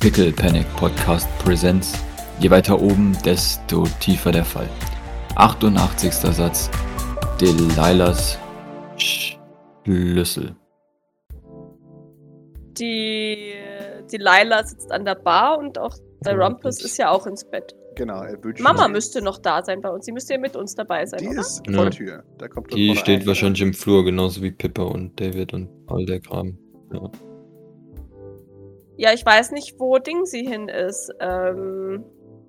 Pickle Panic Podcast Presents. Je weiter oben, desto tiefer der Fall. 88. Satz. Delilahs Schlüssel. Die, die Lila sitzt an der Bar und auch der Rumpus ist ja auch ins Bett. Genau, er wünscht Mama sich- müsste noch da sein bei uns. Sie müsste ja mit uns dabei sein, Die oder? ist Ja. vor der Tür. Da kommt Die steht rein. wahrscheinlich im Flur, genauso wie Pippa und David und all der Kram. Ja. Ja, ich weiß nicht, wo Ding sie hin ist. Ähm,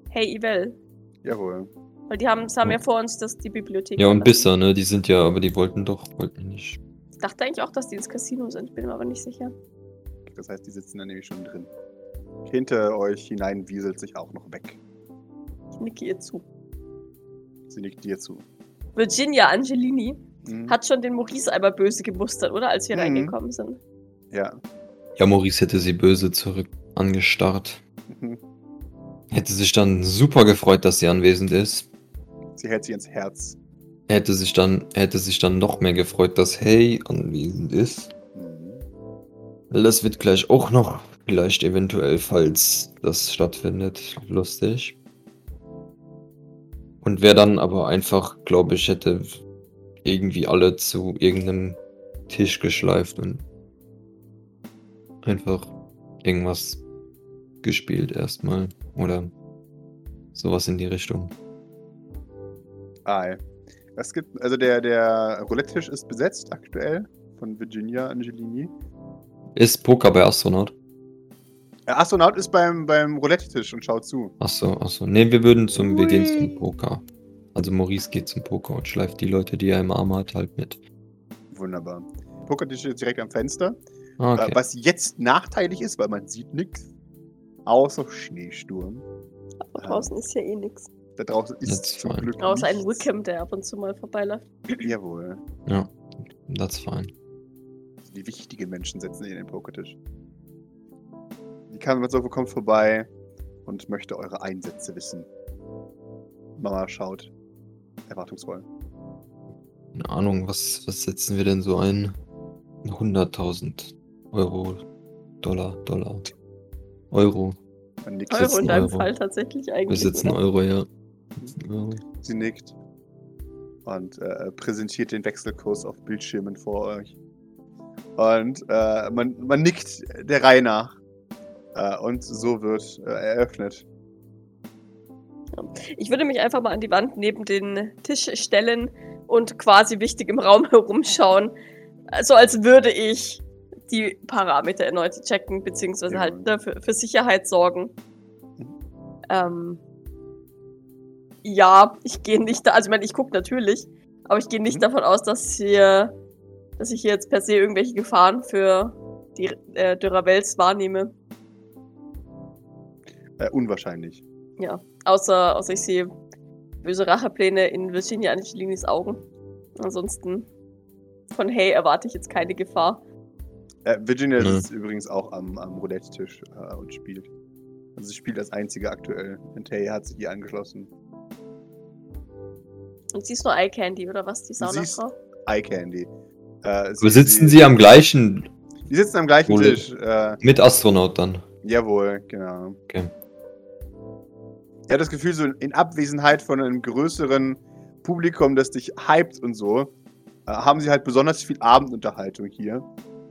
hey, Ivel. Jawohl. Weil die haben, haben Ja. ja vor uns das, die Bibliothek. ja, und. Bisser, ne? Die sind ja, aber die wollten doch, wollten nicht. Ich dachte eigentlich auch, dass die ins Casino sind. Bin mir aber nicht sicher. Das heißt, die sitzen da nämlich schon drin. Hinter euch hinein wieselt sich auch noch weg. Ich nicke ihr zu. Sie nickt dir zu. Virginia Angelini Mhm. hat schon den Maurice einmal böse gemustert, oder? Als wir Mhm. reingekommen sind. Ja. Ja, Maurice hätte sie böse zurück angestarrt. Mhm. Hätte sich dann super gefreut, dass sie anwesend ist. Sie hält sie ins Herz. Er hätte sich dann, hätte sich dann noch mehr gefreut, dass Hey anwesend ist. Mhm. Weil Das wird gleich auch noch, vielleicht eventuell, falls das stattfindet, lustig. Und wer dann aber einfach, glaube ich, hätte irgendwie alle zu irgendeinem Tisch geschleift und einfach irgendwas gespielt erstmal. Oder sowas in die Richtung. Ah, es gibt, also der, der Roulette-Tisch ist besetzt aktuell von Virginia Angelini. Ist Poker bei Astronaut? Der Astronaut ist beim, beim Roulette-Tisch und schaut zu. Achso, achso. Ne, wir würden zum, wir gehen Ui. zum Poker. Also Maurice geht zum Poker und schleift die Leute, die er im Arm hat, halt mit. Wunderbar. Pokertisch steht direkt am Fenster. Ah, Okay. Was jetzt nachteilig ist, weil man sieht nichts. Außer Schneesturm. Aber draußen ist ja eh nix. Da draußen ist That's zum fine. Glück Außer ein nichts. Wickham, der ab und zu mal vorbeiläuft. Jawohl. Ja, that's fine. Die wichtigen Menschen setzen sich in den Pokertisch. Die Kamerasofa kommt vorbei und möchte eure Einsätze wissen. Mama schaut erwartungsvoll. Keine Ahnung, was, was setzen wir denn so ein? 100.000 Euro, Dollar, Dollar, Euro. Man nickt. Euro in deinem Euro. Fall tatsächlich Wir eigentlich. setzen oder? Euro, ja. ja. Sie nickt und äh, präsentiert den Wechselkurs auf Bildschirmen vor euch. Und äh, man, man nickt der Reihe nach. Äh, und so wird äh, eröffnet. Ich würde mich einfach mal an die Wand neben den Tisch stellen und quasi wichtig im Raum herumschauen. So als würde ich die Parameter erneut checken, beziehungsweise Ja. halt ne, für, für Sicherheit sorgen. Ähm, ja, ich gehe nicht da, also ich meine, ich gucke natürlich, aber ich gehe nicht Mhm. davon aus, dass hier, dass ich hier jetzt per se irgendwelche Gefahren für die äh, Dürravels wahrnehme. Äh, unwahrscheinlich. Ja, außer, außer ich sehe böse Rachepläne in Virginia Angelinis Augen. Ansonsten von Hey erwarte ich jetzt keine Gefahr. Äh, Virginia Mhm. sitzt übrigens auch am, am Roulette-Tisch äh, und spielt. Also sie spielt als einzige aktuell. Und Tay hat sich ihr angeschlossen. Und sie ist nur Eye Candy, oder was, die Sie ist- Saunafrau? Eye Candy. Äh, Aber sitzen sie am gleichen Die sitzen am gleichen Roulette. Tisch. Äh, mit Astronaut dann? jawohl, genau. Okay. Ich habe das Gefühl, so in Abwesenheit von einem größeren Publikum, das dich hypt und so, äh, haben sie halt besonders viel Abendunterhaltung hier.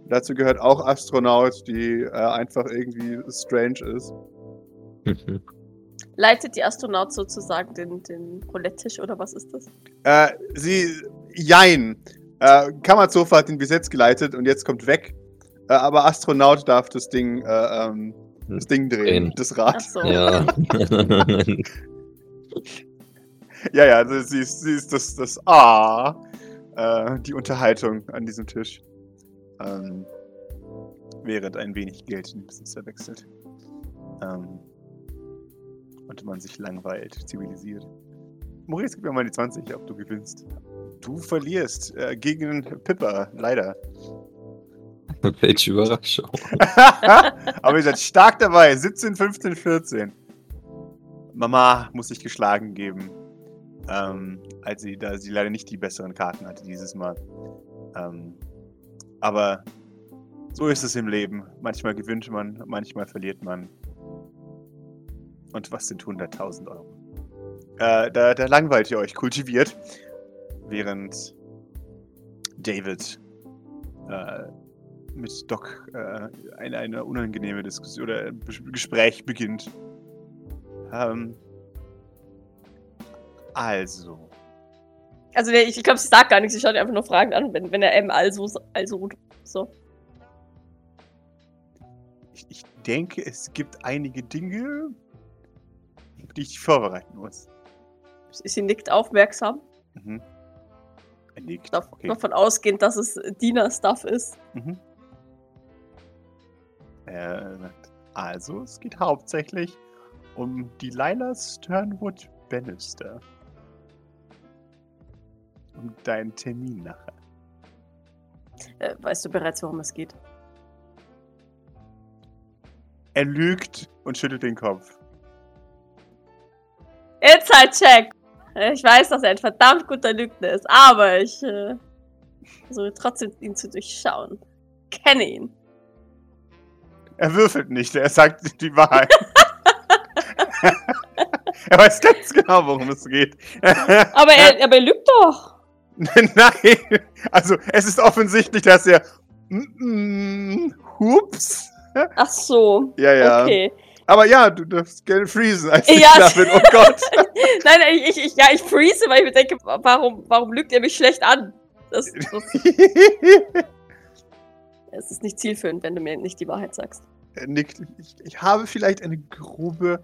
Dazu gehört auch Astronaut, die äh, einfach irgendwie strange ist. Mhm. Leitet die Astronaut sozusagen den, den Roulette-Tisch, oder was ist das? Äh, sie, jein. Äh, Kammerzofa hat den bis jetzt geleitet und jetzt kommt weg. Äh, aber Astronaut darf das Ding, äh, ähm, das Ding drehen, Drehen. das Rad. Ach so. Ja. Ja, ja, sie sie ist, sie ist das, das Ah, äh, die Unterhaltung an diesem Tisch. Ähm, während ein wenig Geld in den Besitzer wechselt. Ähm, und man sich langweilt, zivilisiert. Maurice, gib mir mal die 20, ob du gewinnst. Du verlierst äh, gegen Pippa, leider. Welche Überraschung. Aber ihr seid stark dabei. 17, 15, 14. Mama muss sich geschlagen geben. Ähm, als sie, da sie leider nicht die besseren Karten hatte dieses Mal. Ähm, aber so ist es im Leben. Manchmal gewinnt man, manchmal verliert man. Und was sind 100.000 Euro? Äh, da, da langweilt ihr euch kultiviert, während David äh, mit Doc äh, eine, eine unangenehme Diskussion oder Gespräch beginnt. Ähm, also, Also ich glaube, sie sagt gar nichts, sie schaut einfach nur Fragen an, wenn, wenn er M also, also so. ich, ich denke, es gibt einige Dinge, die ich vorbereiten muss. Sie nickt aufmerksam. Mhm. Er nickt. Dav- Okay. Davon ausgehend, dass es Diener-Stuff ist. Mhm. Er sagt, also, es geht hauptsächlich um die Lila Sternwood Bannister. Um deinen Termin nachher. Äh, weißt du bereits, worum es geht? Er lügt und schüttelt den Kopf. Inside-Check! Äh, Ich weiß, dass er ein verdammt guter Lügner ist, aber ich äh, versuche trotzdem, ihn zu durchschauen. Kenne ihn. Er würfelt nicht, er sagt die Wahrheit. er weiß ganz genau, worum es geht. Aber er, aber er lügt doch. Nein, also es ist offensichtlich, dass er. Mm, mm, Hups. Ach so. Ja, ja. Okay. Aber ja, du darfst gerne freezen, als ich Ja, da bin. Oh Gott. Nein, nein, ich, ich, ja, ich freeze, weil ich mir denke, warum, warum lügt er mich schlecht an? Das, das, es ist nicht zielführend, wenn du mir nicht die Wahrheit sagst. er nickt. Ich, ich habe vielleicht eine grobe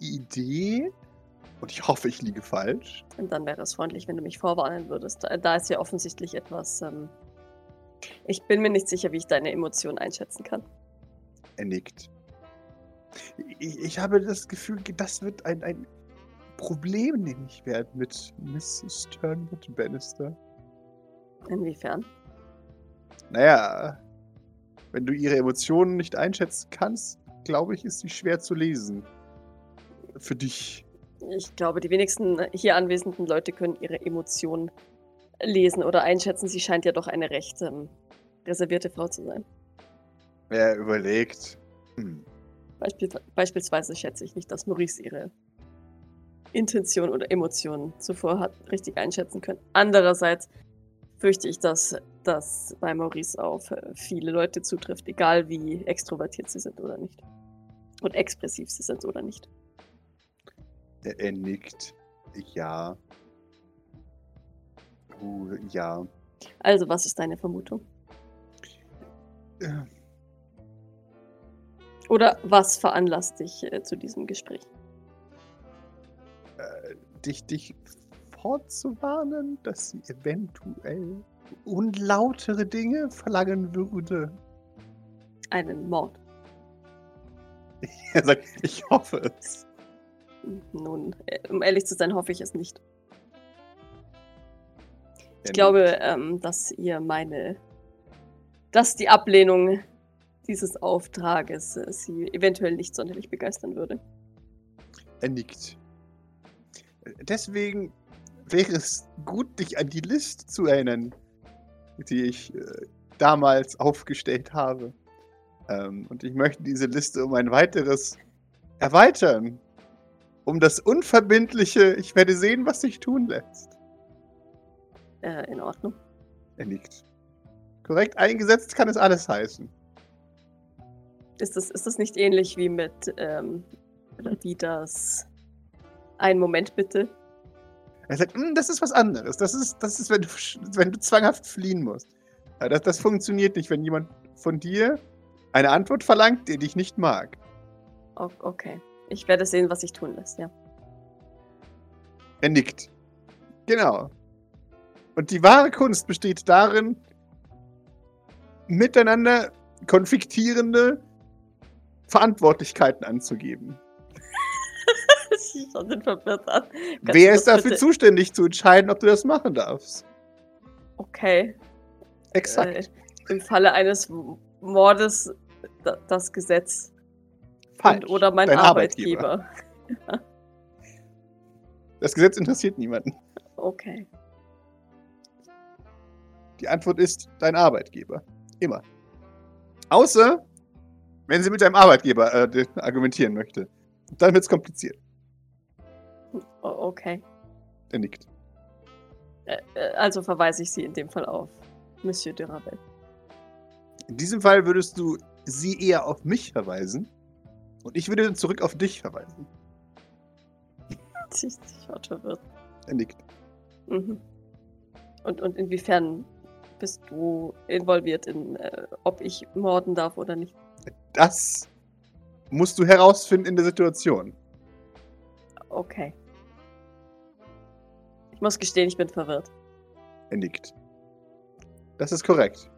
Idee. Und ich hoffe, ich liege falsch. Und dann wäre es freundlich, wenn du mich vorwarnen würdest. Da, da ist ja offensichtlich etwas. Ähm, ich bin mir nicht sicher, wie ich deine Emotionen einschätzen kann. Er nickt. Ich, ich habe das Gefühl, das wird ein, ein Problem nämlich werden mit Mrs. Turnwood Bannister. Inwiefern? Naja, wenn du ihre Emotionen nicht einschätzen kannst, glaube ich, ist sie schwer zu lesen. Für dich. Ich glaube, die wenigsten hier anwesenden Leute können ihre Emotionen lesen oder einschätzen. Sie scheint ja doch eine recht ähm, reservierte Frau zu sein. Er überlegt. Hm. Beispiel, beispielsweise schätze ich nicht, dass Maurice ihre Intention oder Emotionen zuvor hat richtig einschätzen können. Andererseits fürchte ich, dass das bei Maurice auf äh, viele Leute zutrifft, egal wie extrovertiert sie sind oder nicht. Und expressiv sie sind oder nicht. Er, er nickt. Ja. Uh, ja. Also, was ist deine Vermutung? Äh, Oder was veranlasst dich äh, zu diesem Gespräch? äh, dich, dich vorzuwarnen, dass sie eventuell unlautere Dinge verlangen würde. Einen Mord. Er sagt, ich hoffe es. Nun, äh, um ehrlich zu sein, hoffe ich es nicht. Ich glaube, ähm, dass ihr meine, dass die Ablehnung dieses Auftrages äh, sie eventuell nicht sonderlich begeistern würde. Er nickt. Deswegen wäre es gut, dich an die Liste zu erinnern, die ich äh, damals aufgestellt habe. Ähm, und ich möchte diese Liste um ein weiteres erweitern. Um das Unverbindliche, ich werde sehen, was sich tun lässt. Äh, in Ordnung. Er nickt. Korrekt eingesetzt kann es alles heißen. Ist das, ist das nicht ähnlich wie mit, ähm, wie das. Einen Moment bitte. Er sagt, "Hm, das ist was anderes. Das ist, das ist wenn, du, wenn du zwanghaft fliehen musst. Das, das funktioniert nicht, wenn jemand von dir eine Antwort verlangt, die dich nicht mag. Okay. Ich werde sehen, was sich tun lässt, ja. Er nickt. Genau. Und die wahre Kunst besteht darin, miteinander konfliktierende Verantwortlichkeiten anzugeben. ich schaue den verwirrt an. Kannst Wer ist dafür bitte- zuständig zu entscheiden, ob du das machen darfst? Okay. Exakt. Äh, Im Falle eines Mordes da, das Gesetz. Falsch. Und, oder mein Dein Arbeitgeber. Das Gesetz interessiert niemanden. Okay. Die Antwort ist dein Arbeitgeber. Immer. Außer, wenn sie mit deinem Arbeitgeber äh, argumentieren möchte. Dann wird's kompliziert. O okay. Er nickt. Äh, also verweise ich sie in dem Fall auf Monsieur de Ravel. In diesem Fall würdest du sie eher auf mich verweisen. Und ich würde zurück auf dich verweisen. Sie schaut verwirrt. Er nickt. Mhm. Und, und inwiefern bist du involviert in, äh, ob ich morden darf oder nicht? Das musst du herausfinden in der Situation. Okay. Ich muss gestehen, ich bin verwirrt. Er nickt. Das ist korrekt.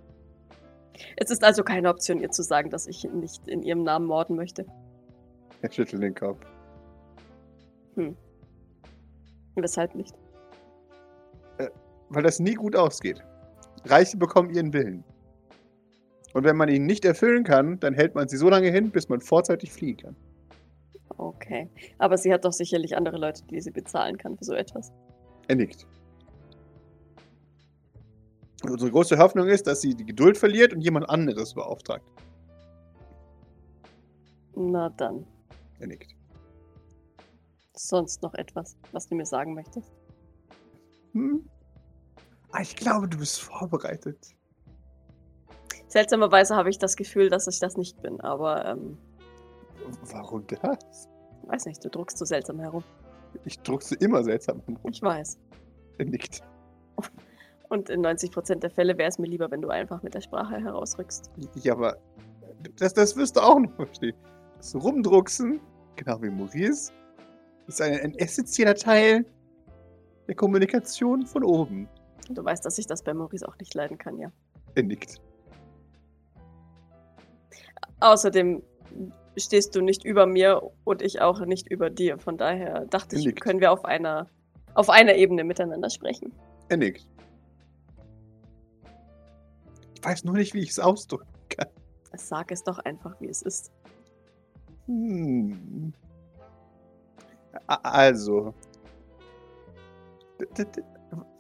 Es ist also keine Option, ihr zu sagen, dass ich nicht in ihrem Namen morden möchte. Er schüttelt den Kopf. Weshalb nicht? Weil das nie gut ausgeht. Reiche bekommen ihren Willen. Und wenn man ihn nicht erfüllen kann, dann hält man sie so lange hin, bis man vorzeitig fliehen kann. Okay. Aber sie hat doch sicherlich andere Leute, die sie bezahlen kann für so etwas. Er nickt. Und unsere große Hoffnung ist, dass sie die Geduld verliert und jemand anderes beauftragt. Na dann. Er nickt. Sonst noch etwas, was du mir sagen möchtest? Hm? Ah, ich glaube, du bist vorbereitet. Seltsamerweise habe ich das Gefühl, dass ich das nicht bin, aber ähm, Warum das? weiß nicht, du druckst so seltsam herum. Ich druckse immer seltsam rum. Ich weiß. Er nickt. Und in 90% der Fälle wäre es mir lieber, wenn du einfach mit der Sprache herausrückst. Ja, aber das, das wirst du auch noch verstehen. Das Rumdrucksen, genau wie Maurice, ist ein, ein essentieller Teil der Kommunikation von oben. Du weißt, dass ich das bei Maurice auch nicht leiden kann, ja. Er nickt. Außerdem stehst du nicht über mir und ich auch nicht über dir. Von daher dachte ich, Nickt. können wir auf einer, auf einer Ebene miteinander sprechen. Er nickt. Ich weiß nur nicht, wie ich es ausdrücken kann. Sag es doch einfach, wie es ist. Hm. Also.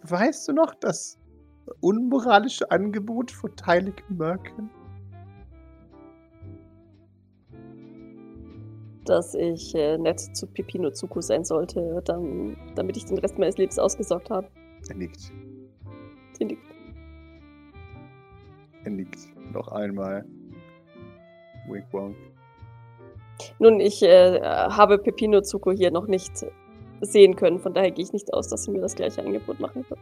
Weißt du noch das unmoralische Angebot von Tylik Merkin? Dass ich äh, nett zu Pipino Zuko sein sollte, dann, damit ich den Rest meines Lebens ausgesorgt habe. Er nickt. Sie nickt. Er nickt. Noch einmal. Wink wonk. Nun, ich äh, habe Pepino Zuko hier noch nicht sehen können, von daher gehe ich nicht aus, dass sie mir das gleiche Angebot machen wird.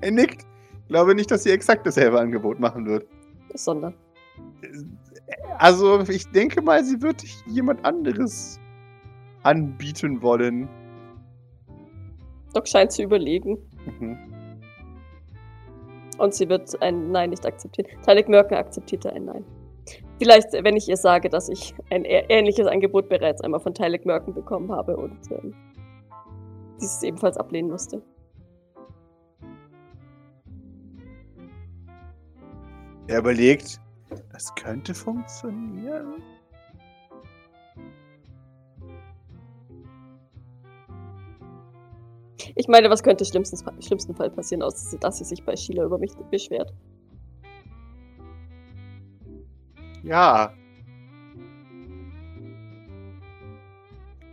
Er nickt. Glaube nicht, dass sie exakt dasselbe Angebot machen wird. Sondern. Also, ich denke mal, sie wird jemand anderes anbieten wollen. Doc scheint zu überlegen Mhm. und sie wird ein Nein nicht akzeptieren. Tylik Merken akzeptierte ein Nein. Vielleicht, wenn ich ihr sage, dass ich ein ähnliches Angebot bereits einmal von Tylik Merken bekommen habe und ähm, dieses ebenfalls ablehnen musste. Er überlegt, das könnte funktionieren. Ich meine, was könnte schlimmsten, schlimmsten Fall passieren, außer dass sie sich bei Sheila über mich beschwert? Ja.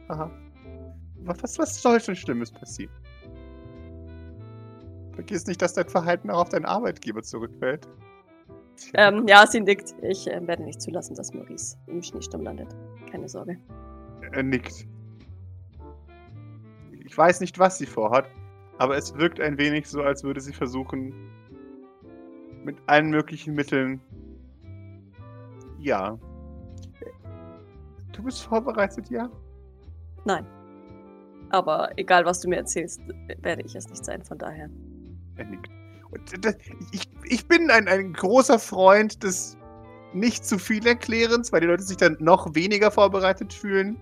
Aha. Was, was soll schon Schlimmes passieren? Vergiss nicht, dass dein Verhalten auch auf deinen Arbeitgeber zurückfällt. Ähm, ja, sie nickt. Ich äh, werde nicht zulassen, dass Maurice im Schneesturm landet. Keine Sorge. Er nickt. Ich weiß nicht, was sie vorhat, aber es wirkt ein wenig so, als würde sie versuchen, mit allen möglichen Mitteln. Ja. Du bist vorbereitet, ja? Nein. Aber egal, was du mir erzählst, werde ich es nicht sein, von daher. Er ich, ich bin ein, ein großer Freund des nicht zu viel Erklärens, weil die Leute sich dann noch weniger vorbereitet fühlen.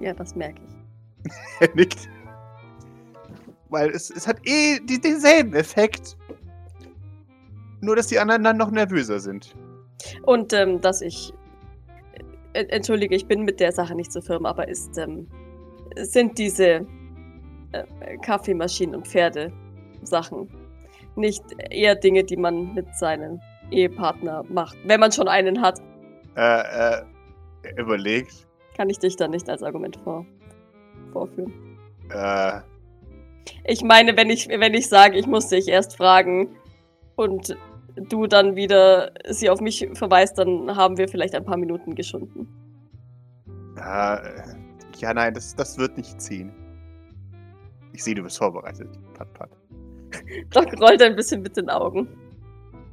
Ja, das merke ich. Er nickt. Weil es, es hat eh die, denselben Effekt. Nur, dass die anderen dann noch nervöser sind. Und ähm, dass ich. Äh, entschuldige, ich bin mit der Sache nicht so firm, aber ist, ähm, sind diese äh, Kaffeemaschinen und Pferde Sachen nicht eher Dinge, die man mit seinem Ehepartner macht, wenn man schon einen hat. Äh, äh, er überlegt. Kann ich dich dann nicht als Argument vor, vorführen? Äh, Ich meine, wenn ich, wenn ich sage, ich muss dich erst fragen und du dann wieder sie auf mich verweist, dann haben wir vielleicht ein paar Minuten geschunden. ja, äh, ja, nein, das, das wird nicht ziehen. Ich sehe, du bist vorbereitet. Pat, pat. Doc rollt ein bisschen mit den Augen.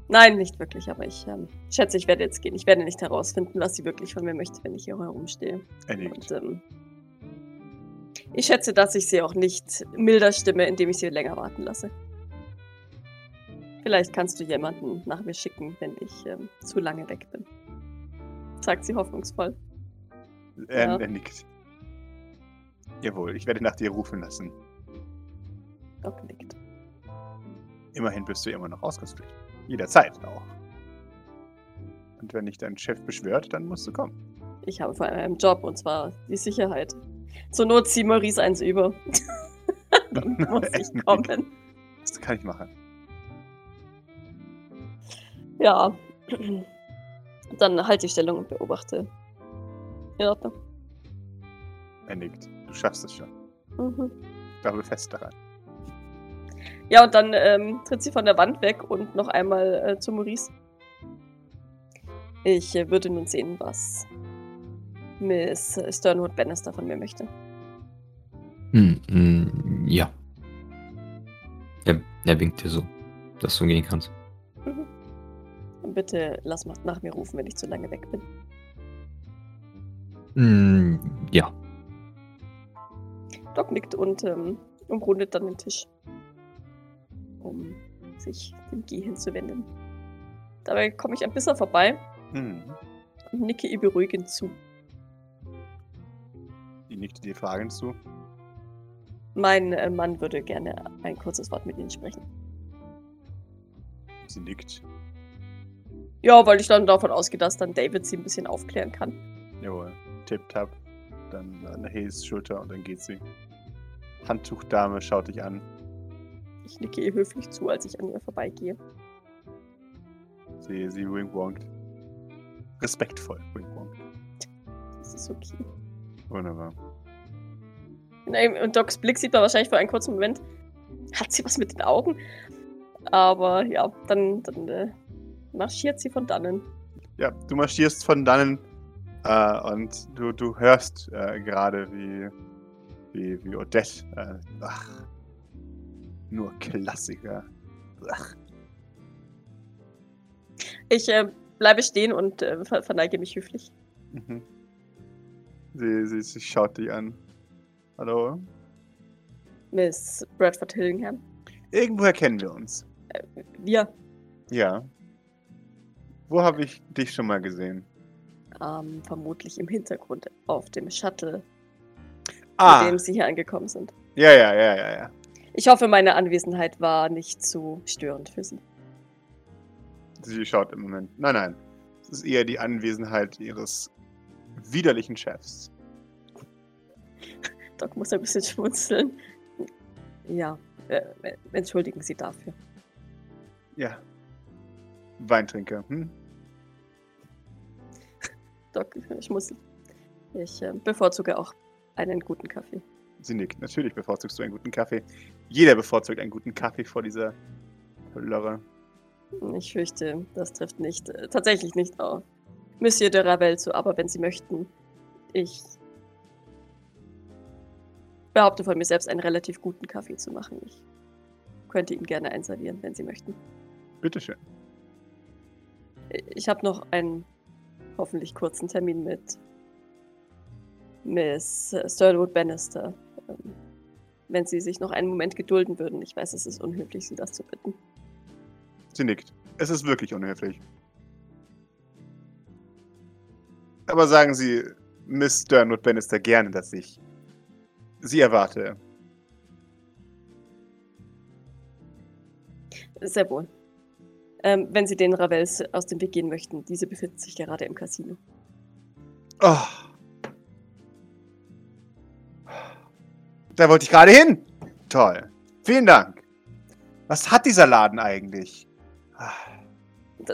Nein, nicht wirklich, aber ich ähm, schätze, ich werde jetzt gehen. Ich werde nicht herausfinden, was sie wirklich von mir möchte, wenn ich hier herumstehe. Er. Und ähm, ich schätze, dass ich sie auch nicht milder stimme, indem ich sie länger warten lasse. Vielleicht kannst du jemanden nach mir schicken, wenn ich ähm, zu lange weg bin. Sagt sie hoffnungsvoll. Er, Ja. er nickt. Jawohl, ich werde nach dir rufen lassen. Doc nickt. Immerhin bist du immer noch ausgangspflichtig. Jederzeit auch. Und wenn dich dein Chef beschwört, dann musst du kommen. Ich habe vor allem einen Job und zwar die Sicherheit. Zur Not zieh Maurice eins über. Dann muss ich kommen. Das kann ich machen. Ja. Dann halte ich Stellung und beobachte. In Ordnung. Er nickt. Du schaffst es schon. Mhm. Ich glaube fest daran. Ja, und dann ähm, tritt sie von der Wand weg und noch einmal äh, zu Maurice. Ich äh, würde nun sehen, was Miss Sternwood Bannister von mir möchte. Hm, hm, ja. Er, er winkt dir so, dass du gehen kannst. Und bitte lass mal nach mir rufen, wenn ich zu lange weg bin. Hm, ja. Doc nickt und ähm, umrundet dann den Tisch, um sich dem Geh hinzuwenden. Dabei komme ich ein bisschen vorbei Hm. und nicke ihr beruhigend zu. Die nickt dir Fragen zu. Mein äh, Mann würde gerne ein kurzes Wort mit Ihnen sprechen. Sie nickt. Ja, weil ich dann davon ausgehe, dass dann David sie ein bisschen aufklären kann. Jawohl. Tipp, tap. Dann an Hayes Schulter und dann geht sie. Handtuchdame schaut dich an. Ich nicke ihr höflich zu, als ich an ihr vorbeigehe. Sie, sie winkwonkt. Respektvoll winkwonkt. Das ist okay. Wunderbar. Nein, Und Docs Blick sieht man wahrscheinlich für einen kurzen Moment. Hat sie was mit den Augen? Aber ja, dann, dann äh, marschiert sie von dannen. Ja, du marschierst von dannen äh, und du, du hörst äh, gerade, wie, wie, wie Odette. Äh, ach, nur Klassiker. Ach, Ich äh, bleibe stehen und äh, ver verneige mich höflich. mhm. sie, sie, sie schaut dich an. Hallo? Miss Bradford Hillingham. Irgendwoher kennen wir uns. Wir, Ja. Wo habe ich dich schon mal gesehen? ähm, vermutlich im Hintergrund auf dem Shuttle, Ah, mit dem Sie hier angekommen sind. ja, ja, ja, ja, ja. Ich hoffe, meine Anwesenheit war nicht zu störend für Sie. Sie schaut im Moment. Nein, nein. Es ist eher die Anwesenheit ihres widerlichen Chefs. Doc muss ein bisschen schmunzeln. Ja, äh, entschuldigen Sie dafür. Ja. Weintrinker, hm? Doc, ich muss. Ich äh, bevorzuge auch einen guten Kaffee. Sie nickt. Natürlich bevorzugst du einen guten Kaffee. Jeder bevorzugt einen guten Kaffee vor dieser Lörre. Ich fürchte, das trifft nicht, äh, tatsächlich nicht auf Monsieur de Ravel zu, aber wenn Sie möchten, ich behaupte von mir selbst, einen relativ guten Kaffee zu machen. Ich könnte Ihnen gerne einen servieren, wenn Sie möchten. Bitteschön. Ich habe noch einen hoffentlich kurzen Termin mit Miss Sternwood Bannister. Ähm, Wenn Sie sich noch einen Moment gedulden würden. Ich weiß, es ist unhöflich, Sie das zu bitten. Sie nickt. Es ist wirklich unhöflich. Aber sagen Sie, Miss Sternwood Bannister, gerne, dass ich Sie erwarte. Sehr wohl. Ähm, wenn Sie den Ravels aus dem Weg gehen möchten, diese befindet sich gerade im Casino. Oh. Da wollte ich gerade hin. Toll. Vielen Dank. Was hat dieser Laden eigentlich?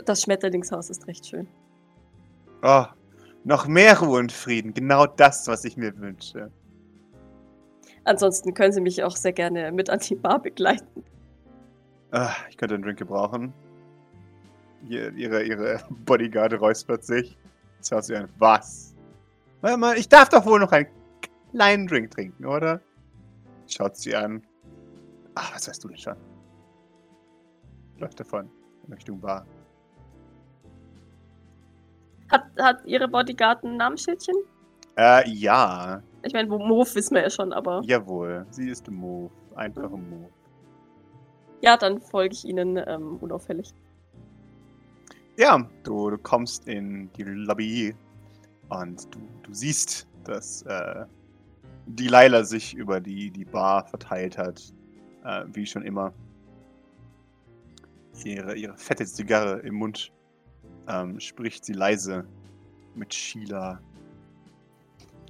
Das Schmetterlingshaus ist recht schön. Oh, Noch mehr Ruhe und Frieden. Genau das, was ich mir wünsche. Ansonsten können Sie mich auch sehr gerne mit an die Bar begleiten. Ah, ich könnte einen Drink gebrauchen. Ihr- Ihre, ihre Bodyguard räuspert sich. Schaut sie an. Was? Warte mal, ich darf doch wohl noch einen kleinen Drink trinken, oder? Schaut sie an. Ach, was weißt du denn schon? Läuft davon. In Richtung Bar. Hat, hat Ihre Bodyguard ein Namensschildchen? Äh, ja. Ich meine, Move wissen wir ja schon, aber. Ja, Jawohl. Sie ist Move. Einfache Move. dann folge ich Ihnen ähm, unauffällig. Ja, du, du kommst in die Lobby und du, du siehst, dass äh, die Laila sich über die, die Bar verteilt hat, äh, wie schon immer. Ihre, ihre fette Zigarre im Mund ähm, spricht sie leise mit Sheila.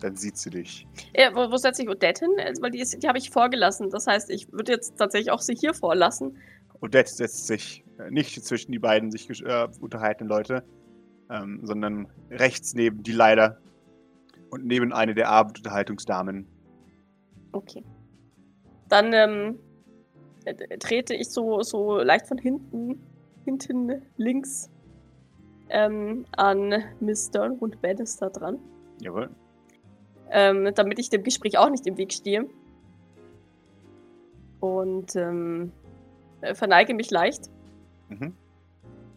Dann sieht sie dich. Ja, wo, wo setze ich Odette hin? Also, Weil die, ist- die habe ich vorgelassen. Das heißt, ich würde jetzt tatsächlich auch sie hier vorlassen. Odette setzt sich nicht zwischen die beiden sich äh, unterhaltenden Leute, ähm, sondern rechts neben die Laila und neben eine der Abendunterhaltungsdamen. Okay. Dann ähm, äh, trete ich so, so leicht von hinten, hinten links ähm, an Miss Stern und Bannister dran. Jawohl. ähm, damit ich dem Gespräch auch nicht im Weg stehe. Und ähm, äh, verneige mich leicht, Mhm.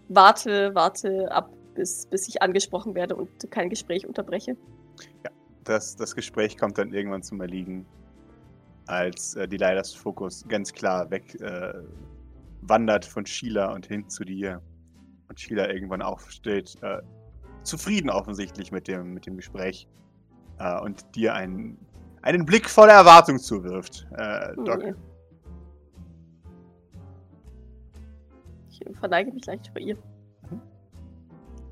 warte, warte ab, bis, bis ich angesprochen werde und kein Gespräch unterbreche. Das, das Gespräch kommt dann irgendwann zum Erliegen, als äh, die Lailas Fokus ganz klar weg äh, wandert von Sheila und hin zu dir. Und Sheila irgendwann aufsteht, äh, zufrieden offensichtlich mit dem, mit dem Gespräch äh, und dir einen, einen Blick voller Erwartung zuwirft. Äh, Doc, Nee. Ich verneige mich leicht vor ihr.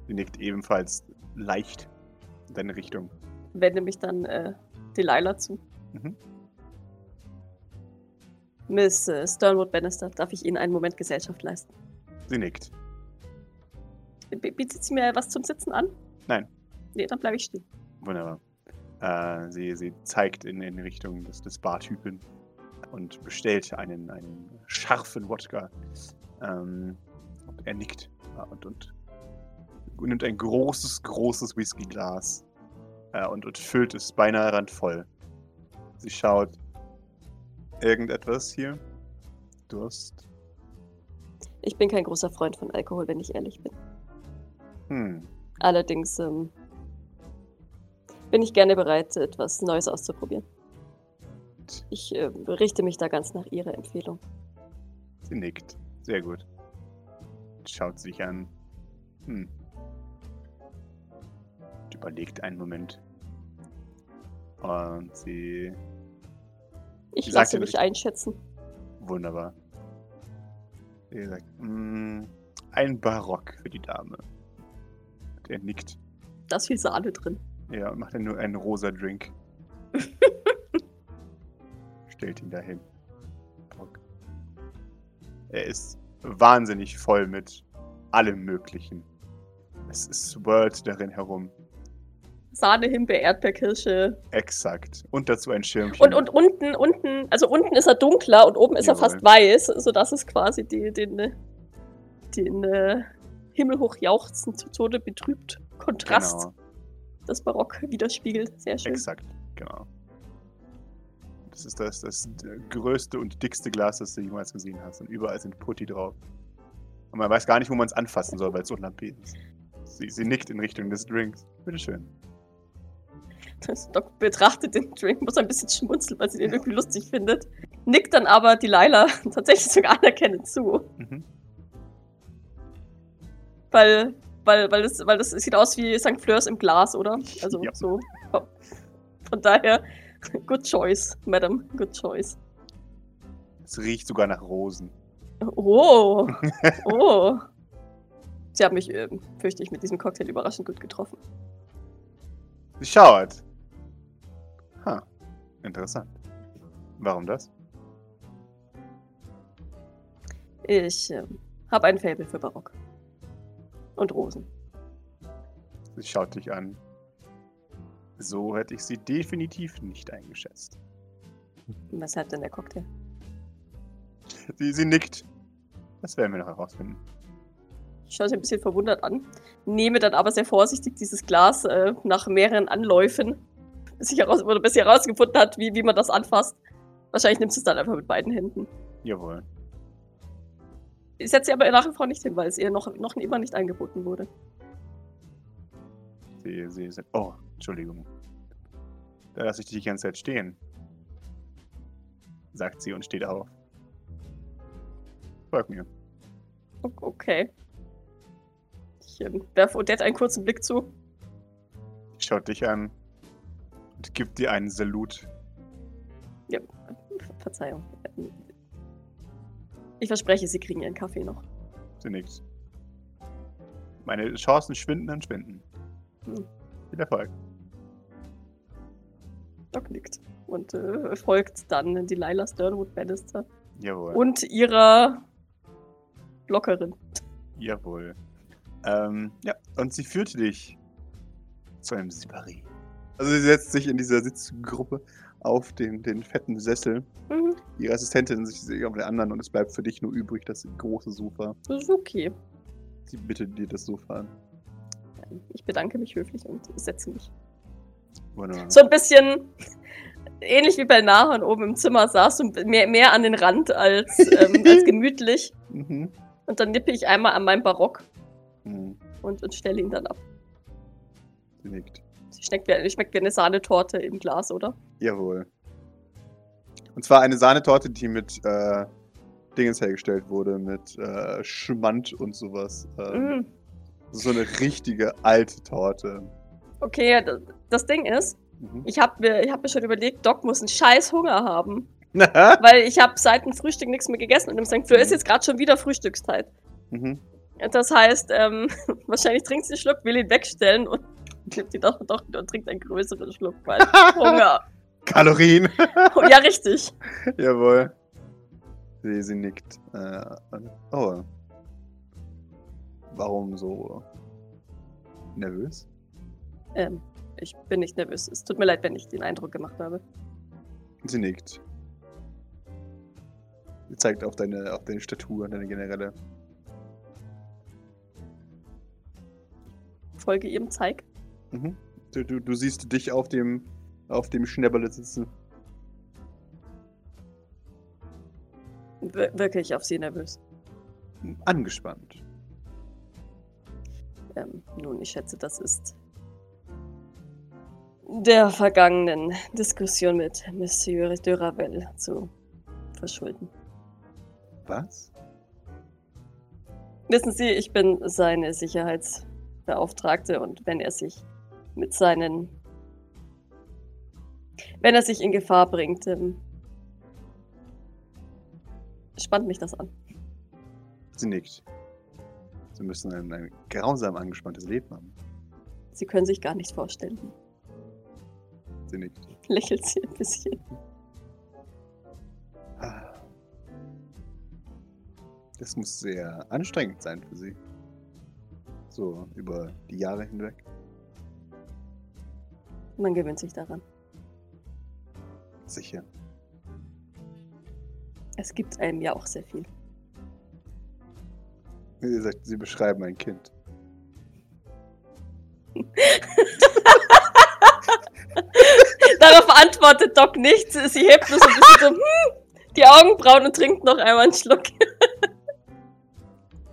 sie nickt ebenfalls leicht in deine Richtung. Wende mich dann äh, Delilah zu. Mhm. Miss äh, Sternwood Bannister, darf ich Ihnen einen Moment Gesellschaft leisten? Sie nickt. B bietet sie mir was zum Sitzen an? Nein. Nee, dann bleibe ich stehen. Wunderbar. Äh, sie, sie zeigt in, in Richtung des, des Bartypen und bestellt einen, einen scharfen Wodka. Ähm, und er nickt äh, und, und nimmt ein großes, großes Whiskyglas äh, und, und füllt es beinahe randvoll. Sie schaut. Irgendetwas hier? Durst? Ich bin kein großer Freund von Alkohol, wenn ich ehrlich bin. Hm. Allerdings ähm, bin ich gerne bereit, etwas Neues auszuprobieren. Ich äh, richte mich da ganz nach Ihrer Empfehlung. Sie nickt. Sehr gut. Schaut sich an. Hm. Und überlegt einen Moment. Und sie. Ich lasse mich einschätzen. Wunderbar. Sie sagt, "Hm, ein Barock für die Dame. Und er nickt. Da ist viel Sahne drin. Ja, und macht dann nur einen rosa Drink. Stellt ihn dahin. Er ist wahnsinnig voll mit allem Möglichen. Es ist swirlt darin herum. Sahne, Himbeer, Erdbeerkirsche. Exakt. Und dazu ein Schirmchen. Und, und unten, unten, also unten ist er dunkler und oben ist er Jawohl. fast weiß, sodass es quasi die, den, den äh, himmelhoch jauchzend zu Tode betrübt Kontrast Genau, des Barock widerspiegelt. Sehr schön. exakt. Genau. Das ist das, das größte und dickste Glas, das du jemals gesehen hast. Und überall sind Putti drauf. Und man weiß gar nicht, wo man es anfassen soll, weil es so lampet ist. Sie, sie nickt in Richtung des Drinks. Bitteschön. Das Doc betrachtet den Drink, muss ein bisschen schmunzeln, weil sie den irgendwie lustig findet. Nickt dann aber Delilah tatsächlich sogar anerkennend zu. Mhm. Weil, weil, weil, das, weil das sieht aus wie St. Fleurs im Glas, oder? Also Ja. so. Von daher, good choice, Madam, good choice. Es riecht sogar nach Rosen. Oh, oh. Sie haben mich, ähm, fürchte ich, mit diesem Cocktail überraschend gut getroffen. Sie schaut. Ha, interessant. Warum das? Ich ähm, habe ein Faible für Barock. Und Rosen. Sie schaut dich an. So hätte ich sie definitiv nicht eingeschätzt. Weshalb denn der Cocktail? Sie, sie nickt. Das werden wir noch herausfinden. Ich schaue sie ein bisschen verwundert an, nehme dann aber sehr vorsichtig dieses Glas äh, nach mehreren Anläufen, bis, ich heraus oder bis sie herausgefunden hat, wie, wie man das anfasst. Wahrscheinlich nimmt sie es dann einfach mit beiden Händen. Jawohl. Ich setze sie aber nach wie vor nicht hin, weil es ihr noch, noch immer nicht angeboten wurde. Sie, sie sagt, oh, Entschuldigung. Da lasse ich dich die ganze Zeit stehen. Sagt sie und steht auf. Folg mir. Okay. Ich ähm, werfe Odette einen kurzen Blick zu. Schaut dich an und gibt dir einen Salut. Ver- Verzeihung. Ich verspreche, sie kriegen ihren Kaffee noch. Sie nickt. Meine Chancen schwinden und schwinden. Hm. Viel Erfolg. Doc nickt. Und äh, folgt dann Delilah Sternwood Bannister. Jawohl. Und ihrer Blockerin. Jawohl. Ähm, ja, und sie führte dich zu einem Sipari. Also sie setzt sich in dieser Sitzgruppe auf den, den fetten Sessel. Mhm, Ihre Assistentin sich auf den anderen und es bleibt für dich nur übrig das große Sofa. das ist okay. Sie bittet dir das Sofa an. Ich bedanke mich höflich und setze mich. Wunderbar. So ein bisschen ähnlich wie bei Nahon oben im Zimmer saß und mehr, mehr an den Rand als, ähm, als gemütlich. Mhm. Und dann nippe ich einmal an meinem Barock Mhm. und, und stelle ihn dann ab. Sie nickt. Sie schmeckt wie, schmeckt wie eine Sahnetorte im Glas, oder? Jawohl. Und zwar eine Sahnetorte, die mit äh, Dingens hergestellt wurde, mit äh, Schmand und sowas. Ähm, Mm. So eine richtige alte Torte. Okay, das Ding ist, Mhm. ich habe mir, ich hab mir schon überlegt, Doc muss einen scheiß Hunger haben. mhm. Weil ich habe seit dem Frühstück nichts mehr gegessen und im St. Fleur ist jetzt gerade schon wieder Frühstückszeit. Mhm. Das heißt, ähm, wahrscheinlich trinkt sie einen Schluck, will ihn wegstellen und nimmt ihn doch, doch und trinkt einen größeren Schluck, weil Hunger. Kalorien. Oh, ja, richtig. Jawohl. Sie, sie nickt. Äh, oh. Warum so nervös? Ähm, ich bin nicht nervös. Es tut mir leid, wenn ich den Eindruck gemacht habe. Sie nickt. Sie zeigt auf deine, auf deine Statur, deine generelle. Folge ihrem Zeig. Mhm. Du, du, du siehst dich auf dem, auf dem Schnäberle sitzen. Wir wirklich auf sie nervös. Angespannt. Ähm, nun, ich schätze, das ist der vergangenen Diskussion mit Monsieur de Ravel zu verschulden. Was? Wissen Sie, ich bin seine Sicherheitsbeauftragte und wenn er sich mit seinen. Wenn er sich in Gefahr bringt, ähm, spannt mich das an. Sie nickt. Sie müssen ein, ein grausam angespanntes Leben haben. Sie können sich gar nicht vorstellen. Sie nickt. Lächelt sie ein bisschen. Ah. Das muss sehr anstrengend sein für Sie. So über die Jahre hinweg. Man gewöhnt sich daran. Sicher. Es gibt einem ja auch sehr viel. Wie gesagt, Sie beschreiben ein Kind. Darauf antwortet Doc nichts. Sie hebt nur so ein bisschen so, hm, die Augenbrauen und trinkt noch einmal einen Schluck.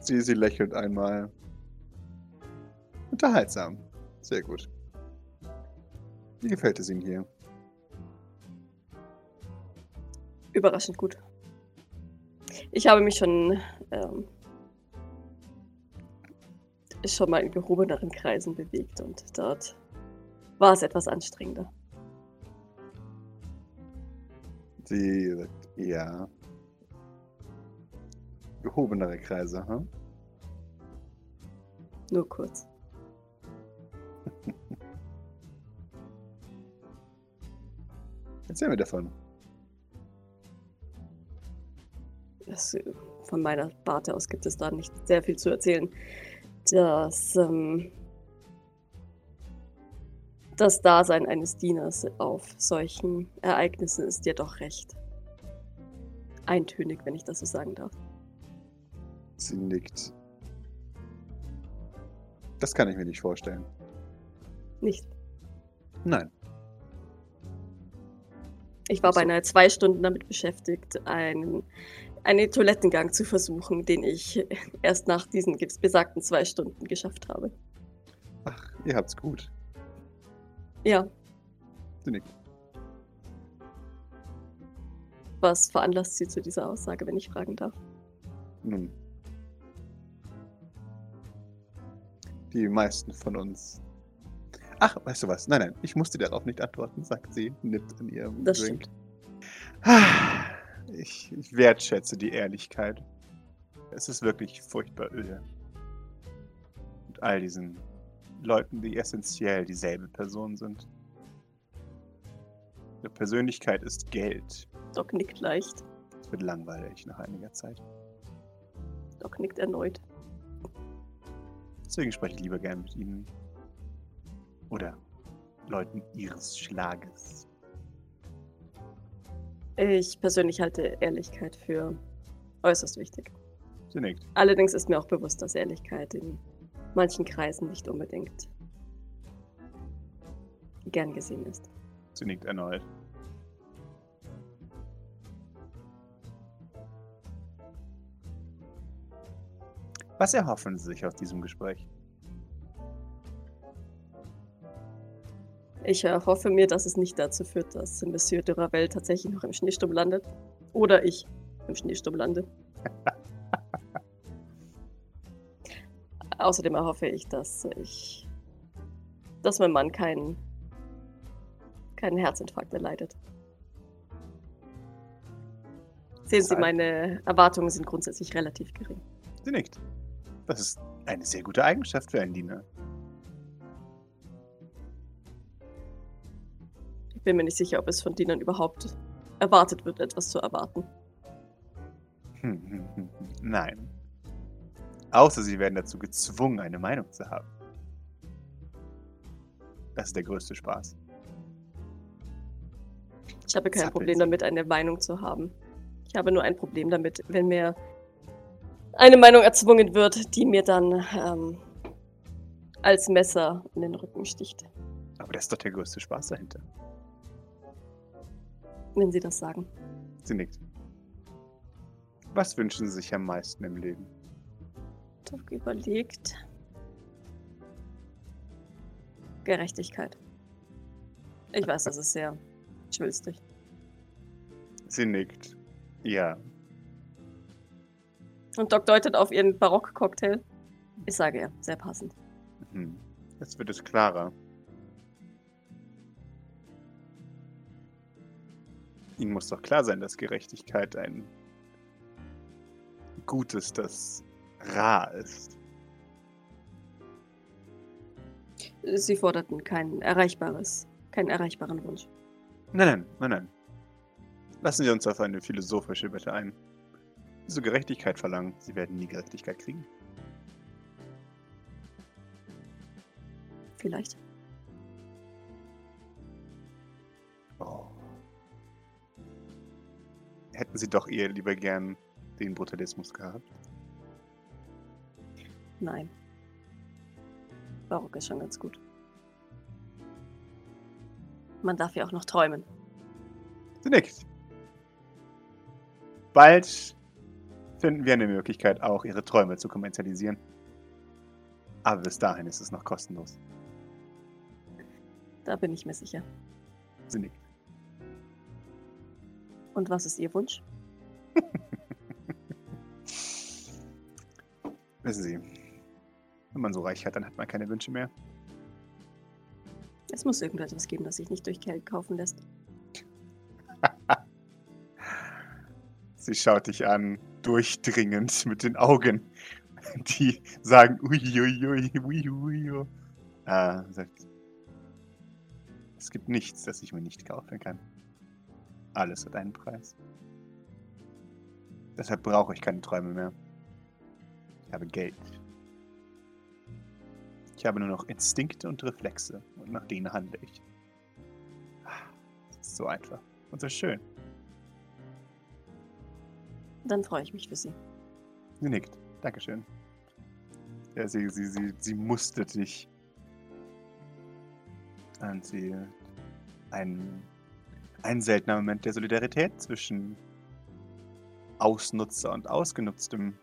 Sie, sie lächelt einmal. Unterhaltsam. Sehr gut. Wie gefällt es Ihnen hier? Überraschend gut. Ich habe mich schon, ähm, schon mal in gehobeneren Kreisen bewegt und dort war es etwas anstrengender. Sie sagt, ja. Gehobenere Kreise, hm? Nur kurz. Erzähl mir davon. Das, von meiner Warte aus gibt es da nicht sehr viel zu erzählen. Das, ähm, Das Dasein eines Dieners auf solchen Ereignissen ist jedoch recht eintönig, wenn ich das so sagen darf. Sie nickt. Das kann ich mir nicht vorstellen. Nicht. Nein. Ich war Ach so. beinahe zwei Stunden damit beschäftigt, einen, einen Toilettengang zu versuchen, den ich erst nach diesen besagten zwei Stunden geschafft habe. Ach, ihr habt's gut. Ja, Sie nickt. was veranlasst Sie zu dieser Aussage, wenn ich fragen darf? Nun. Die meisten von uns. Ach, weißt du was? Nein, nein, ich musste darauf nicht antworten, sagt sie, nippt an ihrem Das Drink. stimmt. Ah, Ich, ich wertschätze die Ehrlichkeit. Es ist wirklich furchtbar öde. Und all diesen Leuten, die essentiell dieselbe Person sind. Ihre Persönlichkeit ist Geld. Doc nickt leicht. Es wird langweilig nach einiger Zeit. Doc nickt erneut. Deswegen spreche ich lieber gern mit Ihnen. Oder Leuten Ihres Schlages. Ich persönlich halte Ehrlichkeit für äußerst wichtig. Sie nickt. Allerdings ist mir auch bewusst, dass Ehrlichkeit in manchen Kreisen nicht unbedingt gern gesehen ist. Sie nickt erneut. Was erhoffen Sie sich aus diesem Gespräch? Ich äh, hoffe mir, dass es nicht dazu führt, dass Monsieur de Ravel tatsächlich noch im Schneesturm landet. Oder ich im Schneesturm lande. Außerdem erhoffe ich, dass ich. dass mein Mann keinen. keinen Herzinfarkt erleidet. Sehen Sie, meine Erwartungen sind grundsätzlich relativ gering. Sie nickt. Das ist eine sehr gute Eigenschaft für einen Diener. Bin mir nicht sicher, ob es von Dienern überhaupt erwartet wird, etwas zu erwarten. Hm, hm, hm. Nein. Außer Sie werden dazu gezwungen, eine Meinung zu haben. Das ist der größte Spaß. Ich habe kein Zappeln Problem damit, eine Meinung zu haben. Ich habe nur ein Problem damit, wenn mir eine Meinung erzwungen wird, die mir dann ähm, als Messer in den Rücken sticht, Aber das ist doch der größte Spaß dahinter. Wenn Sie das sagen. Sie nickt. Was wünschen Sie sich am meisten im Leben? Doc überlegt. Gerechtigkeit. Ich weiß, das ist sehr schwülstig. Sie nickt. Ja. Und Doc deutet auf ihren Barock-Cocktail. Ich sage ja, sehr passend. Mhm. Jetzt wird es klarer. Ihnen muss doch klar sein, dass Gerechtigkeit ein Gutes, das rar ist. Sie forderten kein erreichbares, keinen erreichbaren Wunsch. Nein, nein, nein, nein. Lassen Sie uns auf eine philosophische Wette ein. Wieso Gerechtigkeit verlangen? Sie werden nie Gerechtigkeit kriegen. Vielleicht. Oh. Hätten Sie doch eher lieber gern den Brutalismus gehabt? Nein. Barock ist schon ganz gut. Man darf ja auch noch träumen. Sie nickt. Bald finden wir eine Möglichkeit, auch Ihre Träume zu kommerzialisieren. Aber bis dahin ist es noch kostenlos. Da bin ich mir sicher. Sie nickt. Und was ist Ihr Wunsch? Wissen Sie, wenn man so reich hat, dann hat man keine Wünsche mehr. Es muss irgendetwas geben, das sich nicht durch Geld kaufen lässt. Sie schaut dich an, durchdringend mit den Augen, die sagen uiuiui, uiuiui. Äh, sagt, es gibt nichts, das ich mir nicht kaufen kann. Alles hat einen Preis. Deshalb brauche ich keine Träume mehr. Ich habe Geld. Ich habe nur noch Instinkte und Reflexe und nach denen handle ich. Das ist so einfach und so schön. Dann freue ich mich für Sie. Sie nickt. Dankeschön. Ja, sie, sie, sie, sie mustert dich. Und sie. Ein, ein seltener Moment der Solidarität zwischen Ausnutzer und Ausgenutztem.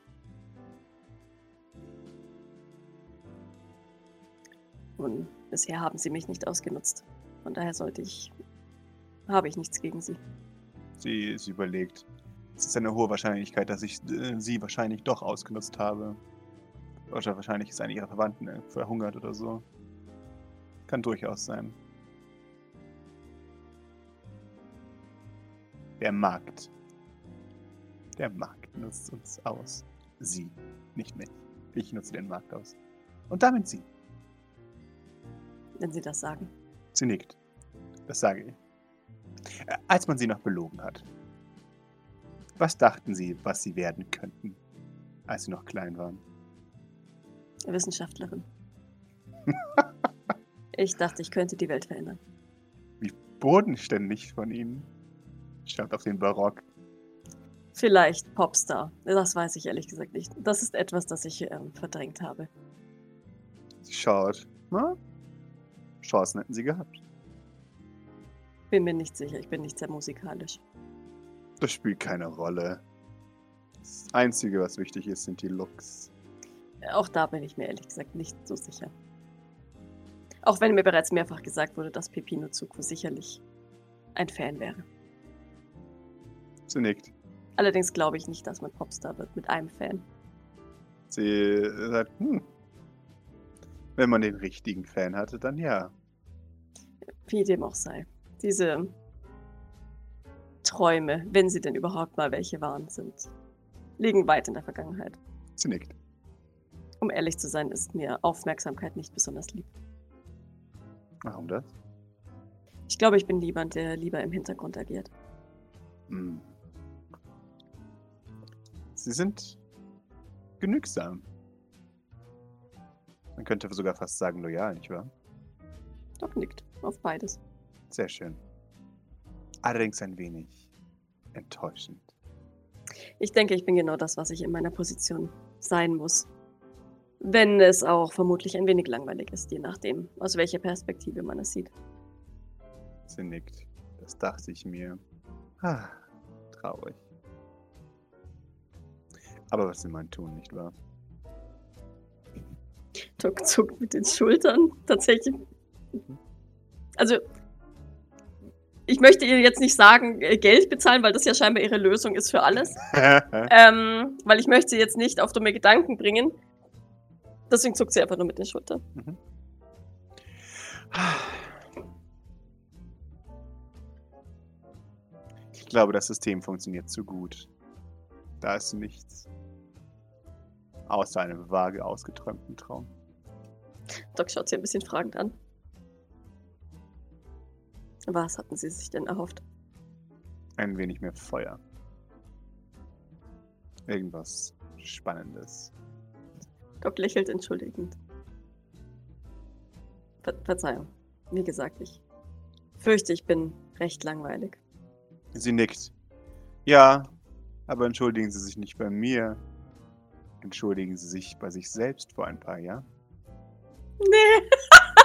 Und bisher haben Sie mich nicht ausgenutzt. Von daher sollte ich. habe ich nichts gegen Sie. Sie, sie überlegt. Es ist eine hohe Wahrscheinlichkeit, dass ich äh, sie wahrscheinlich doch ausgenutzt habe. Oder wahrscheinlich ist eine ihrer Verwandten verhungert oder so. Kann durchaus sein. Der Markt. Der Markt nutzt uns aus. Sie, nicht mich. Ich nutze den Markt aus. Und damit sie. Wenn Sie das sagen. Sie nickt. Das sage ich. Äh, Als man sie noch belogen hat. Was dachten Sie, was Sie werden könnten, als Sie noch klein waren? Wissenschaftlerin. ich dachte, ich könnte die Welt verändern. Bodenständig von Ihnen. Schaut auf den Barock. Vielleicht Popstar. Das weiß ich ehrlich gesagt nicht. Das ist etwas, das ich ähm, verdrängt habe. Sie schaut. Na? Chancen hätten Sie gehabt. Bin mir nicht sicher. Ich bin nicht sehr musikalisch. Das spielt keine Rolle. Das Einzige, was wichtig ist, sind die Looks. Auch da bin ich mir ehrlich gesagt nicht so sicher. Auch wenn mir bereits mehrfach gesagt wurde, dass Pepino Zuko sicherlich ein Fan wäre. Sie nickt. Allerdings glaube ich nicht, dass man Popstar wird mit einem Fan. Sie sagt, hm. Wenn man den richtigen Fan hatte, dann ja. Wie dem auch sei. Diese Träume, wenn sie denn überhaupt mal welche waren, sind, liegen weit in der Vergangenheit. Sie nickt. Um ehrlich zu sein, ist mir Aufmerksamkeit nicht besonders lieb. Warum das? Ich glaube, ich bin jemand, der lieber im Hintergrund agiert. Hm. Sie sind genügsam. Man könnte sogar fast sagen loyal, nicht wahr? Doc nickt auf beides. Sehr schön. Allerdings ein wenig enttäuschend. Ich denke, ich bin genau das, was ich in meiner Position sein muss. Wenn es auch vermutlich ein wenig langweilig ist, je nachdem, aus welcher Perspektive man es sieht. Sie nickt. Das dachte ich mir. Ah, traurig. Aber was will man tun, nicht wahr? Doc zuckt mit den Schultern. Tatsächlich. Also, ich möchte ihr jetzt nicht sagen, äh, Geld bezahlen, weil das ja scheinbar ihre Lösung ist für alles. Ähm, weil ich möchte sie jetzt nicht auf dumme Gedanken bringen. Deswegen zuckt sie einfach nur mit den Schultern. Mhm. Ich glaube, das System funktioniert zu gut. Da ist nichts. Außer einem vage ausgeträumten Traum. Doc schaut sie ein bisschen fragend an. Was hatten sie sich denn erhofft? Ein wenig mehr Feuer. Irgendwas Spannendes. Doc lächelt entschuldigend. Ver Verzeihung. Wie gesagt, ich fürchte, ich bin recht langweilig. Sie nickt. Ja, aber entschuldigen Sie sich nicht bei mir. Entschuldigen Sie sich bei sich selbst vor ein paar Jahren. Nee,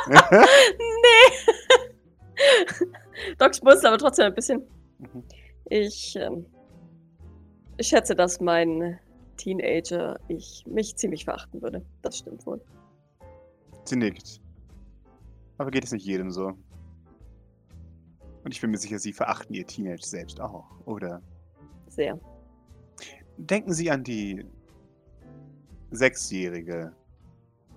nee. Doc schmunzelt aber trotzdem ein bisschen. Mhm. Ich, ähm, ich schätze, dass mein Teenager ich mich ziemlich verachten würde. Das stimmt wohl. Sie nickt. Aber geht es nicht jedem so? Und ich bin mir sicher, Sie verachten Ihr Teenage selbst auch, oder? Sehr. Denken Sie an die sechsjährige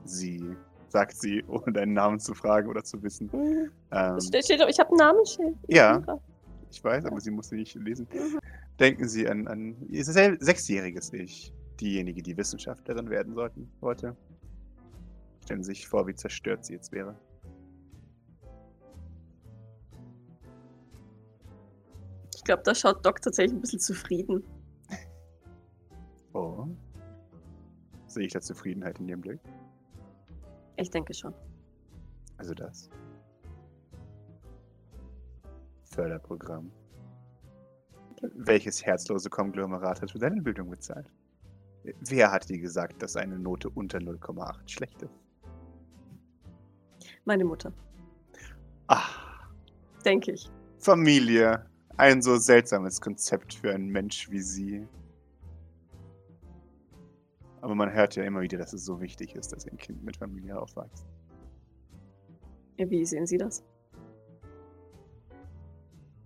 Sie, sagt sie, ohne deinen Namen zu fragen oder zu wissen. Mhm. Ähm, steht, steht, ich habe einen Namensschild. Ja. ich weiß, aber sie musste nicht lesen. Mhm. Denken Sie an, an Ihr sechsjähriges Ich, diejenige, die Wissenschaftlerin werden sollten, wollte. Stellen Sie sich vor, wie zerstört sie jetzt wäre. Ich glaube, da schaut Doc tatsächlich ein bisschen zufrieden. Sehe ich da Zufriedenheit in Ihrem Blick? Ich denke schon. Also das. Förderprogramm. Welches herzlose Konglomerat hat für deine Bildung bezahlt? Wer hat dir gesagt, dass eine Note unter 0,8 schlecht ist? Meine Mutter, Ah, denke ich. Familie. Ein so seltsames Konzept für einen Mensch wie sie. Aber man hört ja immer wieder, dass es so wichtig ist, dass ein Kind mit Familie aufwächst. Wie sehen Sie das?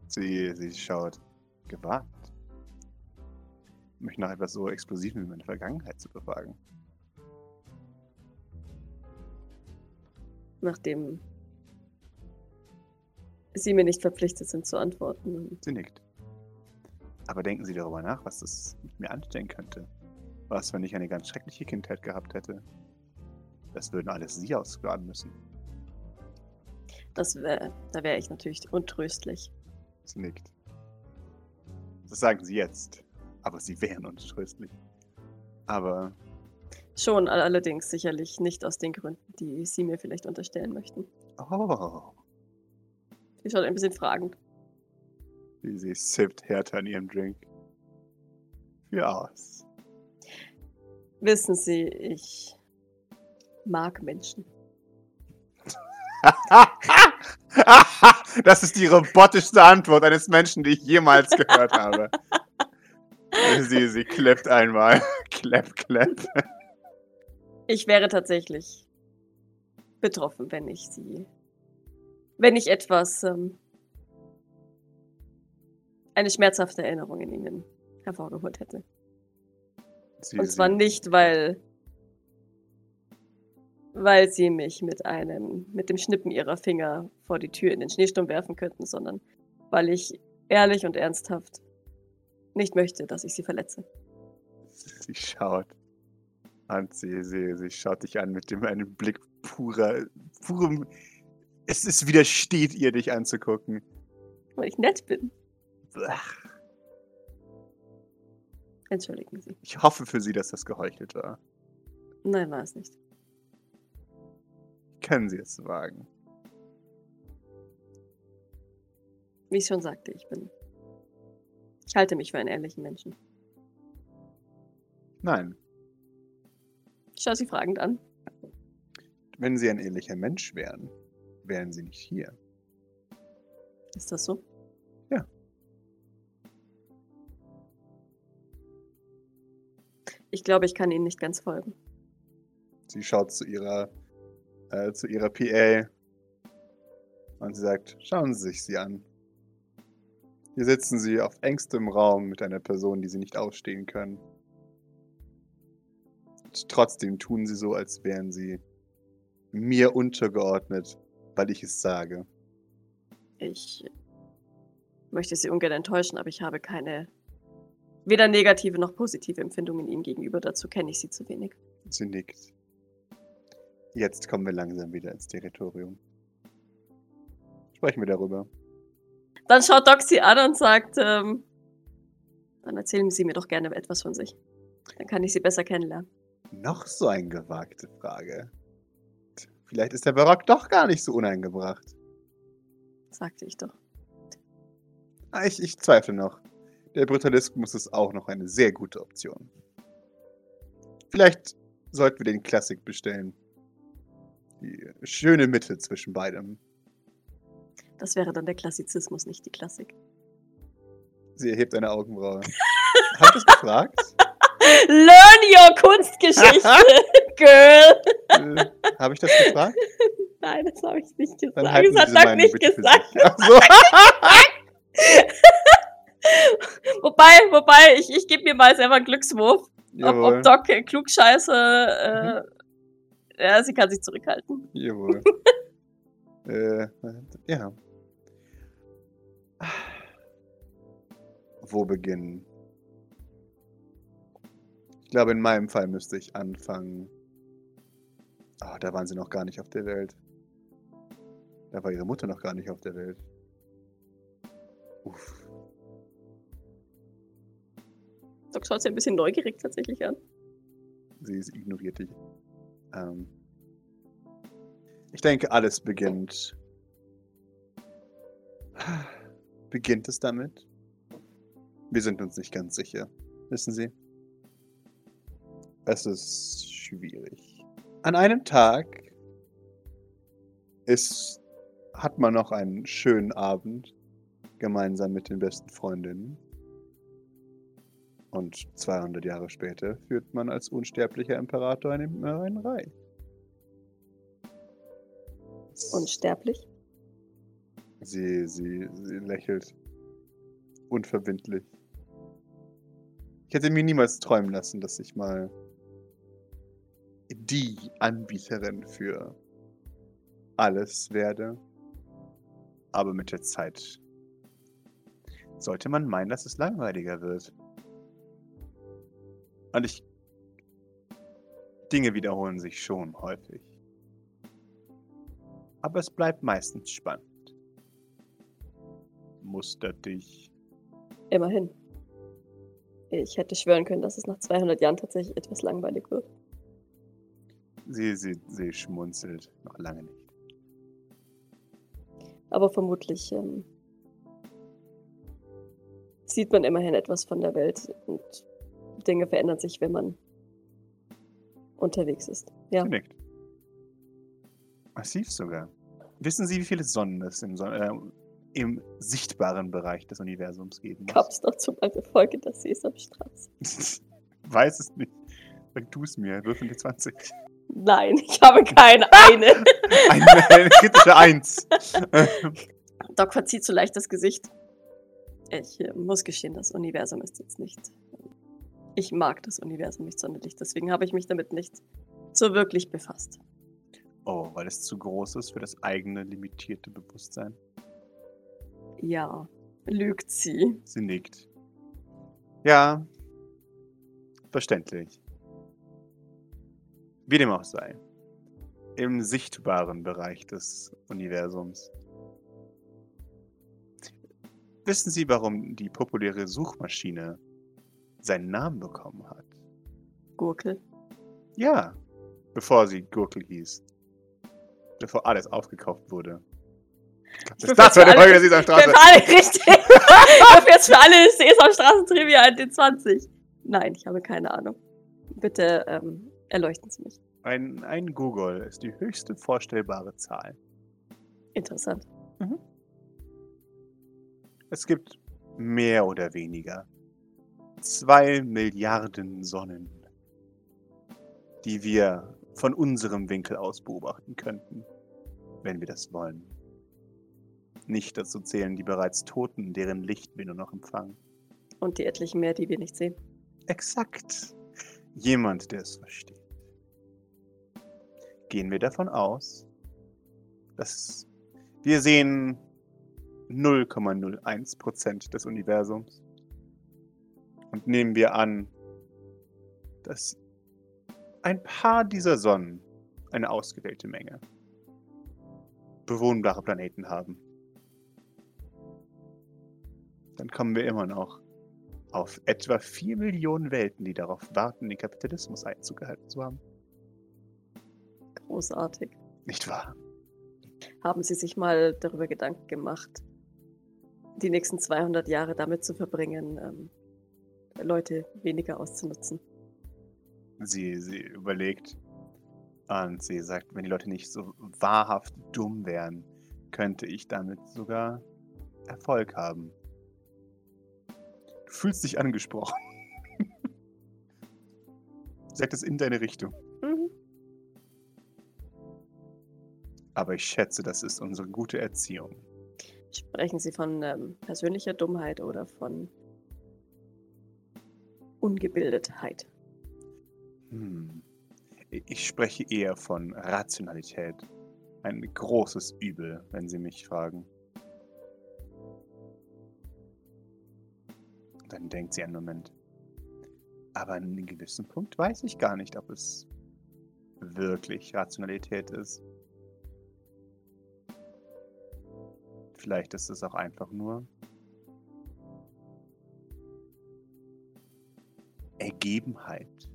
Sie, sie schaut gewagt. Mich nach etwas so Explosivem wie meine Vergangenheit zu befragen. Nachdem Sie mir nicht verpflichtet sind zu antworten. Sie nickt. Aber denken Sie darüber nach, was das mit mir anstellen könnte. Was, wenn ich eine ganz schreckliche Kindheit gehabt hätte? Das würden alles Sie ausbaden müssen. Das wär, da wäre ich natürlich untröstlich. Sie nickt. Das sagen Sie jetzt. Aber Sie wären untröstlich. Aber Schon all- allerdings sicherlich nicht aus den Gründen, die Sie mir vielleicht unterstellen möchten. Oh, Sie schaut ein bisschen fragend. sie sippt härter an ihrem Drink. Für aus. Wissen Sie, ich mag Menschen. das ist die robotischste Antwort eines Menschen, die ich jemals gehört habe. Sie, sie klappt einmal. Clap, clap. Ich wäre tatsächlich betroffen, wenn ich Sie, wenn ich etwas, ähm, eine schmerzhafte Erinnerung in Ihnen hervorgeholt hätte. Sie, Und zwar sie, nicht, weil, weil Sie mich mit einem, mit dem Schnippen Ihrer Finger vor die Tür in den Schneesturm werfen könnten, sondern weil ich ehrlich und ernsthaft nicht möchte, dass ich Sie verletze. sie schaut. Und sie, sie, sie schaut dich an mit dem einem Blick purer, purem. Es, es widersteht ihr, dich anzugucken. Weil ich nett bin. Ach, Entschuldigen Sie. Ich hoffe für sie, dass das geheuchelt war. Nein, war es nicht. Können sie es wagen? Wie ich schon sagte, ich bin. Ich halte mich für einen ehrlichen Menschen. Nein. Ich schaue Sie fragend an. Wenn sie ein ehrlicher Mensch wären, wären sie nicht hier. Ist das so? Ich glaube, ich kann Ihnen nicht ganz folgen. Sie schaut zu ihrer, äh, zu ihrer PA und sie sagt, schauen Sie sich sie an. Hier sitzen sie auf engstem Raum mit einer Person, die sie nicht ausstehen können. Und trotzdem tun sie so, als wären sie mir untergeordnet, weil ich es sage. Ich möchte Sie ungern enttäuschen, aber ich habe keine weder negative noch positive Empfindungen Ihnen gegenüber. Dazu kenne ich Sie zu wenig. Sie nickt. Jetzt kommen wir langsam wieder ins Territorium. Sprechen wir darüber. Dann schaut Doc Sie an und sagt, ähm, dann erzählen Sie mir doch gerne etwas von sich. Dann kann ich Sie besser kennenlernen. Noch so eine gewagte Frage. Vielleicht ist der Barock doch gar nicht so uneingebracht. Sagte ich doch. Ah, Ich, ich zweifle noch. Der Brutalismus ist auch noch eine sehr gute Option. Vielleicht sollten wir den Klassik bestellen. Die schöne Mitte zwischen beidem. Das wäre dann der Klassizismus, nicht die Klassik. Sie erhebt eine Augenbraue. Habt ihr es gefragt? Learn your Kunstgeschichte, Girl! Äh, Habe ich das gefragt? Nein, das habe ich nicht gesagt. Dann das hat meine nicht gesagt. Ach so. Wobei, wobei, ich, ich gebe mir mal selber einen Glückswurf, ob, ob Doc äh, klugscheiße. Äh, Ja, sie kann sich zurückhalten. Jawohl. äh, ja. Wo beginnen? Ich glaube, in meinem Fall müsste ich anfangen. Ah, da waren sie noch gar nicht auf der Welt. Da war ihre Mutter noch gar nicht auf der Welt. Uff. Doc schaut sie ein bisschen neugierig tatsächlich an. Sie ignoriert dich. Ähm, Ich denke, alles beginnt. Beginnt es damit? Wir sind uns nicht ganz sicher. Wissen Sie? Es ist schwierig. An einem Tag ist, hat man noch einen schönen Abend gemeinsam mit den besten Freundinnen. Und 200 Jahre später führt man als unsterblicher Imperator eine Mörderei. Unsterblich? Sie, sie, sie lächelt unverbindlich. Ich hätte mir niemals träumen lassen, dass ich mal die Anbieterin für alles werde. Aber mit der Zeit sollte man meinen, dass es langweiliger wird. Und ich. Dinge wiederholen sich schon häufig. Aber es bleibt meistens spannend. Mustert dich. Immerhin. Ich hätte schwören können, dass es nach 200 Jahren tatsächlich etwas langweilig wird. Sie, sie, sie schmunzelt. Noch lange nicht. Aber vermutlich ähm, sieht man immerhin etwas von der Welt und Dinge verändern sich, wenn man unterwegs ist. Ja. Sie nickt. Massiv sogar. Wissen Sie, wie viele Sonnen es im, Son äh, im sichtbaren Bereich des Universums geben Gab muss? es dazu mal eine Folge der Sesamstraße? Weiß es nicht. Sag du es mir. Würfel die 20. Nein, ich habe keine eine. Eine, eine kritische Eins. Doc verzieht so leicht das Gesicht. Ich äh, muss gestehen, das Universum ist jetzt nicht. Ich mag das Universum nicht sonderlich, deswegen habe ich mich damit nicht so wirklich befasst. Oh, weil es zu groß ist für das eigene limitierte Bewusstsein. Ja, lügt sie. Sie nickt. Ja, verständlich. Wie dem auch sei. Im sichtbaren Bereich des Universums. Wissen Sie, warum die populäre Suchmaschine seinen Namen bekommen hat? Gurkel. Ja, bevor sie Gurkel hieß. Bevor alles aufgekauft wurde. Das, war der für Folge alle- der Sesamstraße. alle, richtig. Ich habe jetzt für alle Sesamstraßen-Trivia an den 20. Nein, ich habe keine Ahnung. Bitte ähm, erleuchten Sie mich. Ein, ein Google ist die höchste vorstellbare Zahl. Interessant. Es gibt mehr oder weniger zwei Milliarden Sonnen, die wir von unserem Winkel aus beobachten könnten, wenn wir das wollen. Nicht dazu zählen die bereits Toten, deren Licht wir nur noch empfangen. Und die etlichen mehr, die wir nicht sehen. Exakt. Jemand, der es versteht. Gehen wir davon aus, dass wir sehen 0,01% des Universums. Und nehmen wir an, dass ein paar dieser Sonnen eine ausgewählte Menge bewohnbare Planeten haben. Dann kommen wir immer noch auf etwa 4 Millionen Welten, die darauf warten, den Kapitalismus Einzug gehalten zu haben. Großartig. Nicht wahr? Haben Sie sich mal darüber Gedanken gemacht, die nächsten 200 Jahre damit zu verbringen, ähm, Leute weniger auszunutzen? Sie, sie überlegt und sie sagt, wenn die Leute nicht so wahrhaft dumm wären, könnte ich damit sogar Erfolg haben. Du fühlst dich angesprochen. Sagt es in deine Richtung. Mhm. Aber ich schätze, das ist unsere gute Erziehung. Sprechen Sie von ähm, persönlicher Dummheit oder von Ungebildetheit? Hm. Ich spreche eher von Rationalität. Ein großes Übel, wenn Sie mich fragen. Dann denkt sie einen Moment. Aber an einem gewissen Punkt weiß ich gar nicht, ob es wirklich Rationalität ist. Vielleicht ist es auch einfach nur Ergebenheit.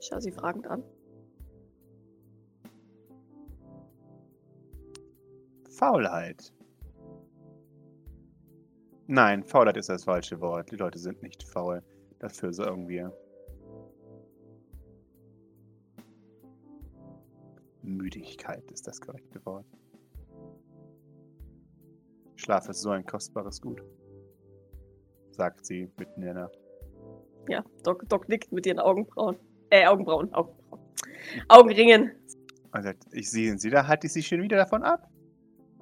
schau sie fragend an. Faulheit. Nein, Faulheit ist das falsche Wort. Die Leute sind nicht faul. Dafür sorgen wir. Müdigkeit ist das korrekte Wort. Schlaf ist so ein kostbares Gut, sagt sie mitten in der Nacht. Ja, Doc, Doc nickt mit ihren Augenbrauen. Äh, Augenbrauen, Augenbrauen. Augenringen. Und sagt, ich sehe sie, da halte ich sie schon wieder davon ab.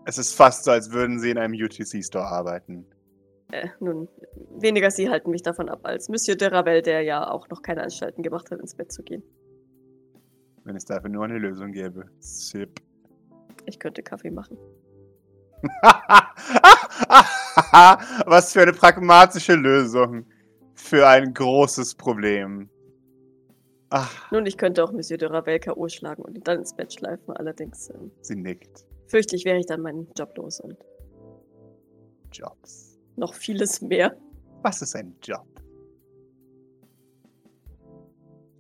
Es ist fast so, als würden sie in einem UTC-Store arbeiten. Äh, nun, weniger sie halten mich davon ab, als Monsieur de Ravel, der ja auch noch keine Anstalten gemacht hat, ins Bett zu gehen. Wenn es dafür nur eine Lösung gäbe. Sip. Ich könnte Kaffee machen. Was für eine pragmatische Lösung für ein großes Problem. Ach, Nun, ich könnte auch Monsieur de Ravel K.O. schlagen und ihn dann ins Bett schleifen. Allerdings ähm, sie nickt. fürchte ich, wäre ich dann meinen Job los und Jobs. noch vieles mehr. Was ist ein Job?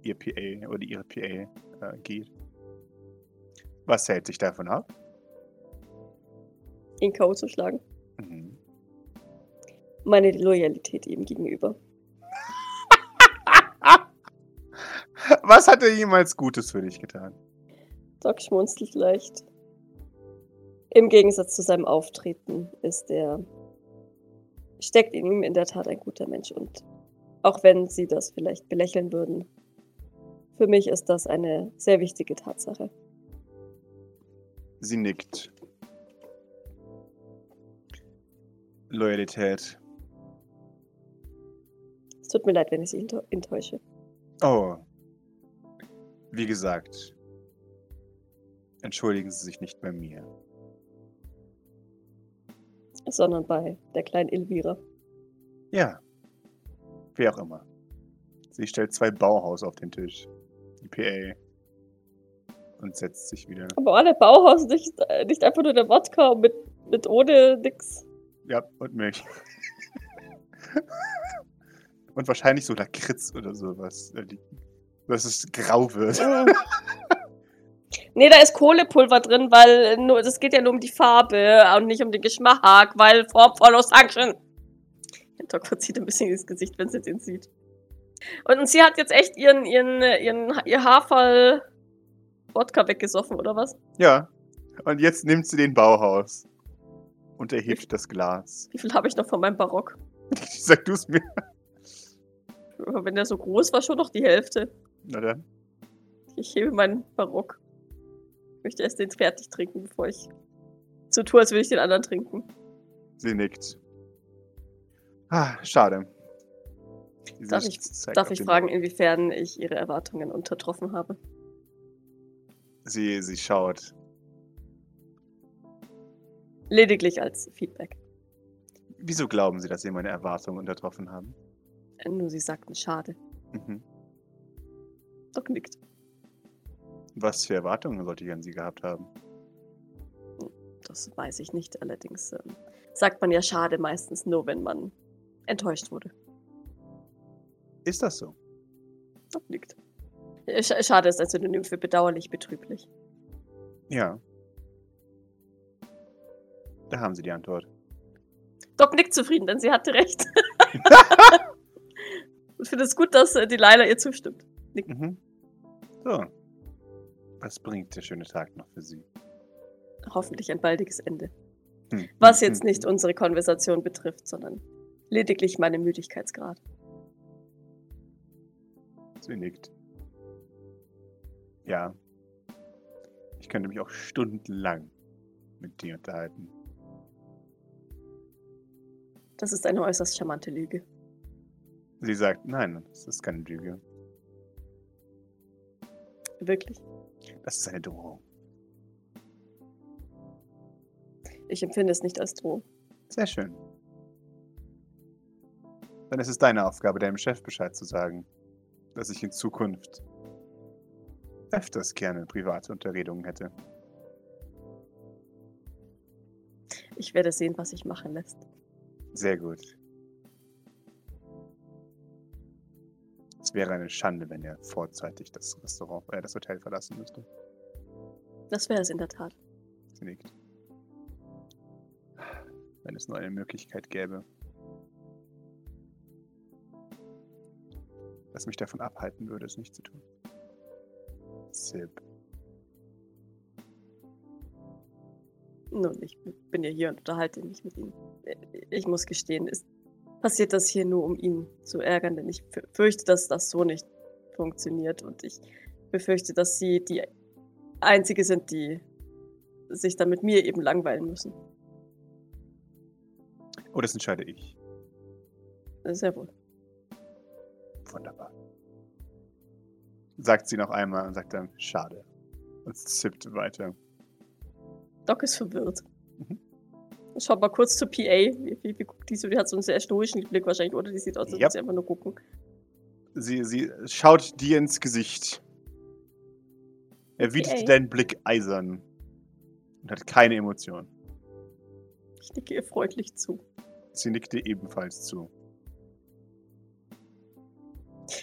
Ihr PA oder ihre PA äh, geht. Was hält sich davon ab? Ihn K.O. zu schlagen. Mhm. Meine Loyalität ihm gegenüber. Was hat er jemals Gutes für dich getan? Doc schmunzelt leicht. Im Gegensatz zu seinem Auftreten ist er. steckt in ihm in der Tat ein guter Mensch und auch wenn Sie das vielleicht belächeln würden, für mich ist das eine sehr wichtige Tatsache. Sie nickt. Loyalität. Es tut mir leid, wenn ich Sie enttäu- enttäusche. Oh. Wie gesagt. Entschuldigen Sie sich nicht bei mir. Sondern bei der kleinen Elvira. Ja. Wer auch immer. Sie stellt zwei Bauhaus auf den Tisch. Die PA. Und setzt sich wieder. Aber alle Bauhaus nicht, äh, nicht einfach nur der Wodka mit, mit ohne nix. Ja, und Milch. und wahrscheinlich so Lakritz oder sowas. liegt. Dass es grau wird. Nee, da ist Kohlepulver drin, weil nur, das geht ja nur um die Farbe und nicht um den Geschmack, weil Form follows Function. Der Doc verzieht ein bisschen ins Gesicht, wenn sie den sieht. Und, und sie hat jetzt echt ihren, ihren, ihren, ihr Haarfall Wodka weggesoffen, oder was? Ja. Und jetzt nimmt sie den Bauhaus. Und erhebt das Glas. Wie viel habe ich noch von meinem Barock? Sag du es mir. Aber Wenn der so groß war, schon noch die Hälfte. Na dann. Ich hebe meinen Barock. Ich möchte erst den fertig trinken, bevor ich so tue, als würde ich den anderen trinken. Sie nickt. Ah, schade. Sie Darf ich, darf ich fragen, inwiefern ich ihre Erwartungen untertroffen habe? Sie, sie schaut. Lediglich als Feedback. Wieso glauben Sie, dass Sie meine Erwartungen untertroffen haben? Äh, Nur sie sagten schade. Mhm. Doc nickt. Was für Erwartungen sollte ich an Sie gehabt haben? Das weiß ich nicht. Allerdings ähm, sagt man ja schade meistens nur, wenn man enttäuscht wurde. Ist das so? Doc nickt. Äh, sch- Schade ist ein Synonym für bedauerlich, betrüblich. Ja. Da haben Sie die Antwort. Doc nickt zufrieden, denn sie hatte recht. Ich finde es gut, dass äh, die Leila ihr zustimmt. Mhm. So. Was bringt der schöne Tag noch für Sie? Hoffentlich ein baldiges Ende. Hm. Was hm, jetzt hm, nicht hm. unsere Konversation betrifft, sondern lediglich meinen Müdigkeitsgrad. Sie nickt. Ja. Ich könnte mich auch stundenlang mit dir unterhalten. Das ist eine äußerst charmante Lüge. Sie sagt, nein, das ist keine Lüge. Wirklich. Das ist eine Drohung. Ich empfinde es nicht als Drohung. Sehr schön. Dann ist es deine Aufgabe, deinem Chef Bescheid zu sagen, dass ich in Zukunft öfters gerne private Unterredungen hätte. Ich werde sehen, was sich machen lässt. Sehr gut. Es wäre eine Schande, wenn er vorzeitig das Restaurant, äh, das Hotel verlassen müsste. Das wäre es in der Tat. Sie nickt. Wenn es nur eine Möglichkeit gäbe. Was mich davon abhalten würde, es nicht zu tun. Sip. Nun, ich bin ja hier und unterhalte mich mit ihm. Äh, Ich muss gestehen, ist passiert das hier nur, um ihn zu ärgern, denn ich fü- fürchte, dass das so nicht funktioniert und ich befürchte, dass sie die Einzige sind, die sich dann mit mir eben langweilen müssen. Oh, das entscheide ich. Sehr wohl. Wunderbar. Sagt sie noch einmal und sagt dann, schade. Und zippt weiter. Doc ist verwirrt. Mhm. Schaut mal kurz zur PA. Wie, wie, wie guckt die so? Die hat so einen sehr stoischen Blick wahrscheinlich, oder? Die sieht aus, als würde Yep. sie einfach nur gucken. Sie, sie schaut dir ins Gesicht. Erwidert Okay. deinen Blick eisern. Und hat keine Emotion. Ich nicke ihr freundlich zu. Sie nickt dir ebenfalls zu.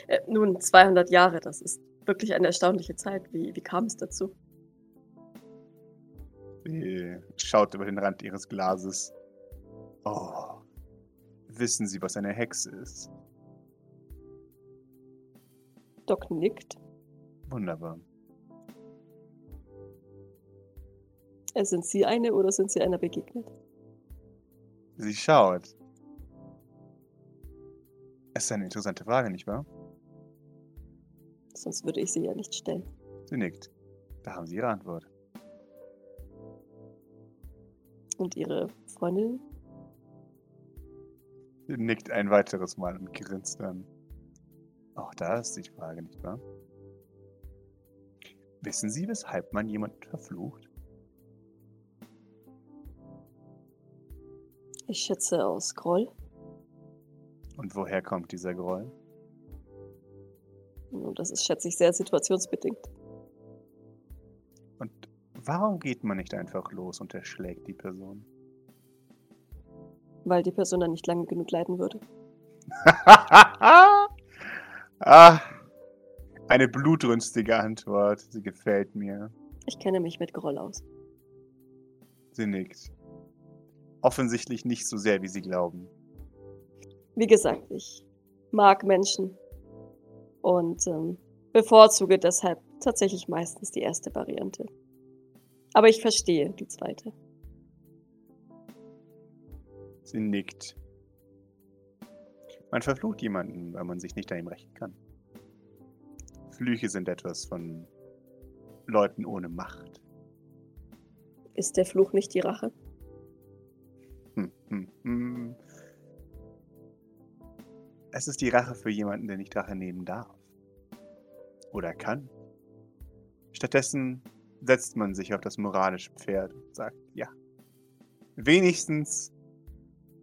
Äh, nun, 200 Jahre, das ist wirklich eine erstaunliche Zeit. Wie, wie kam es dazu? Sie schaut über den Rand ihres Glases. Oh. Wissen Sie, was eine Hexe ist? Doc nickt. Wunderbar. Äh, sind Sie eine oder sind Sie einer begegnet? Sie schaut. Es ist eine interessante Frage, nicht wahr? Sonst würde ich sie ja nicht stellen. Sie nickt. Da haben Sie Ihre Antwort. Und Ihre Freundin? Sie nickt ein weiteres Mal und grinst dann. Auch da ist die Frage, nicht wahr? Wissen Sie, weshalb man jemanden verflucht? Ich schätze aus Groll. Und woher kommt dieser Groll? Nun, das ist, schätze ich, sehr situationsbedingt. Warum geht man nicht einfach los und erschlägt die Person? Weil die Person dann nicht lange genug leiden würde. ah, eine blutrünstige Antwort. Sie gefällt mir. Ich kenne mich mit Groll aus. Sie nickt. Offensichtlich nicht so sehr, wie Sie glauben. Wie gesagt, ich mag Menschen und ähm, bevorzuge deshalb tatsächlich meistens die erste Variante. Aber ich verstehe die zweite. Sie nickt. Man verflucht jemanden, weil man sich nicht an ihm rächen kann. Flüche sind etwas von Leuten ohne Macht. Ist der Fluch nicht die Rache? Hm, hm, hm. Es ist die Rache für jemanden, der nicht Rache nehmen darf. Oder kann. Stattdessen setzt man sich auf das moralische Pferd und sagt, ja, wenigstens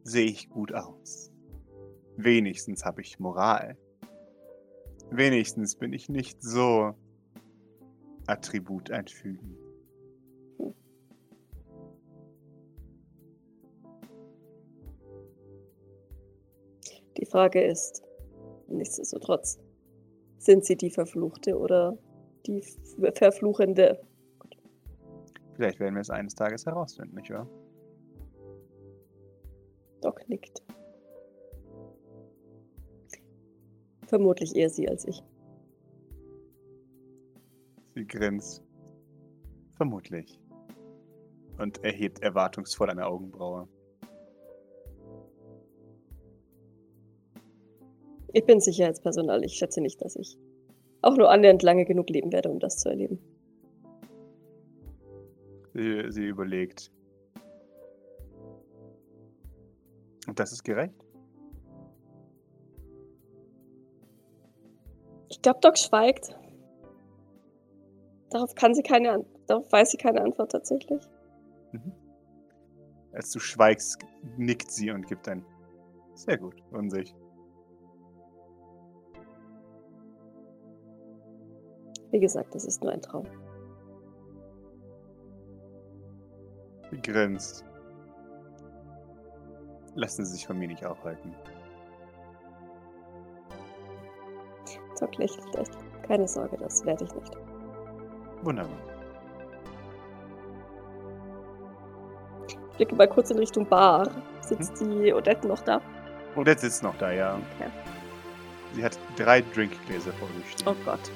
sehe ich gut aus. Wenigstens habe ich Moral. Wenigstens bin ich nicht so Attribut einfügen. Die Frage ist, nichtsdestotrotz, sind sie die Verfluchte oder die Verfluchende? Vielleicht werden wir es eines Tages herausfinden, nicht wahr? Doc nickt. Vermutlich eher sie als ich. Sie grinst. Vermutlich. Und erhebt erwartungsvoll eine Augenbraue. Ich bin Sicherheitspersonal. Ich schätze nicht, dass ich auch nur annähernd lange genug leben werde, um das zu erleben. Sie, sie überlegt. Und das ist gerecht? Ich glaube, Doc schweigt. Darauf kann sie keine An darauf weiß sie keine Antwort tatsächlich. Mhm. Als du schweigst, nickt sie und gibt ein sehr gut von sich. Wie gesagt, das ist nur ein Traum. Sie grinst. Lassen Sie sich von mir nicht aufhalten. Zock lächelt echt. Keine Sorge, das werde ich nicht. Wunderbar. Ich blicke mal kurz in Richtung Bar. Sitzt die Odette noch da? Jetzt sitzt noch da, ja. Okay. Sie hat drei Drinkgläser vor sich stehen. Oh Gott.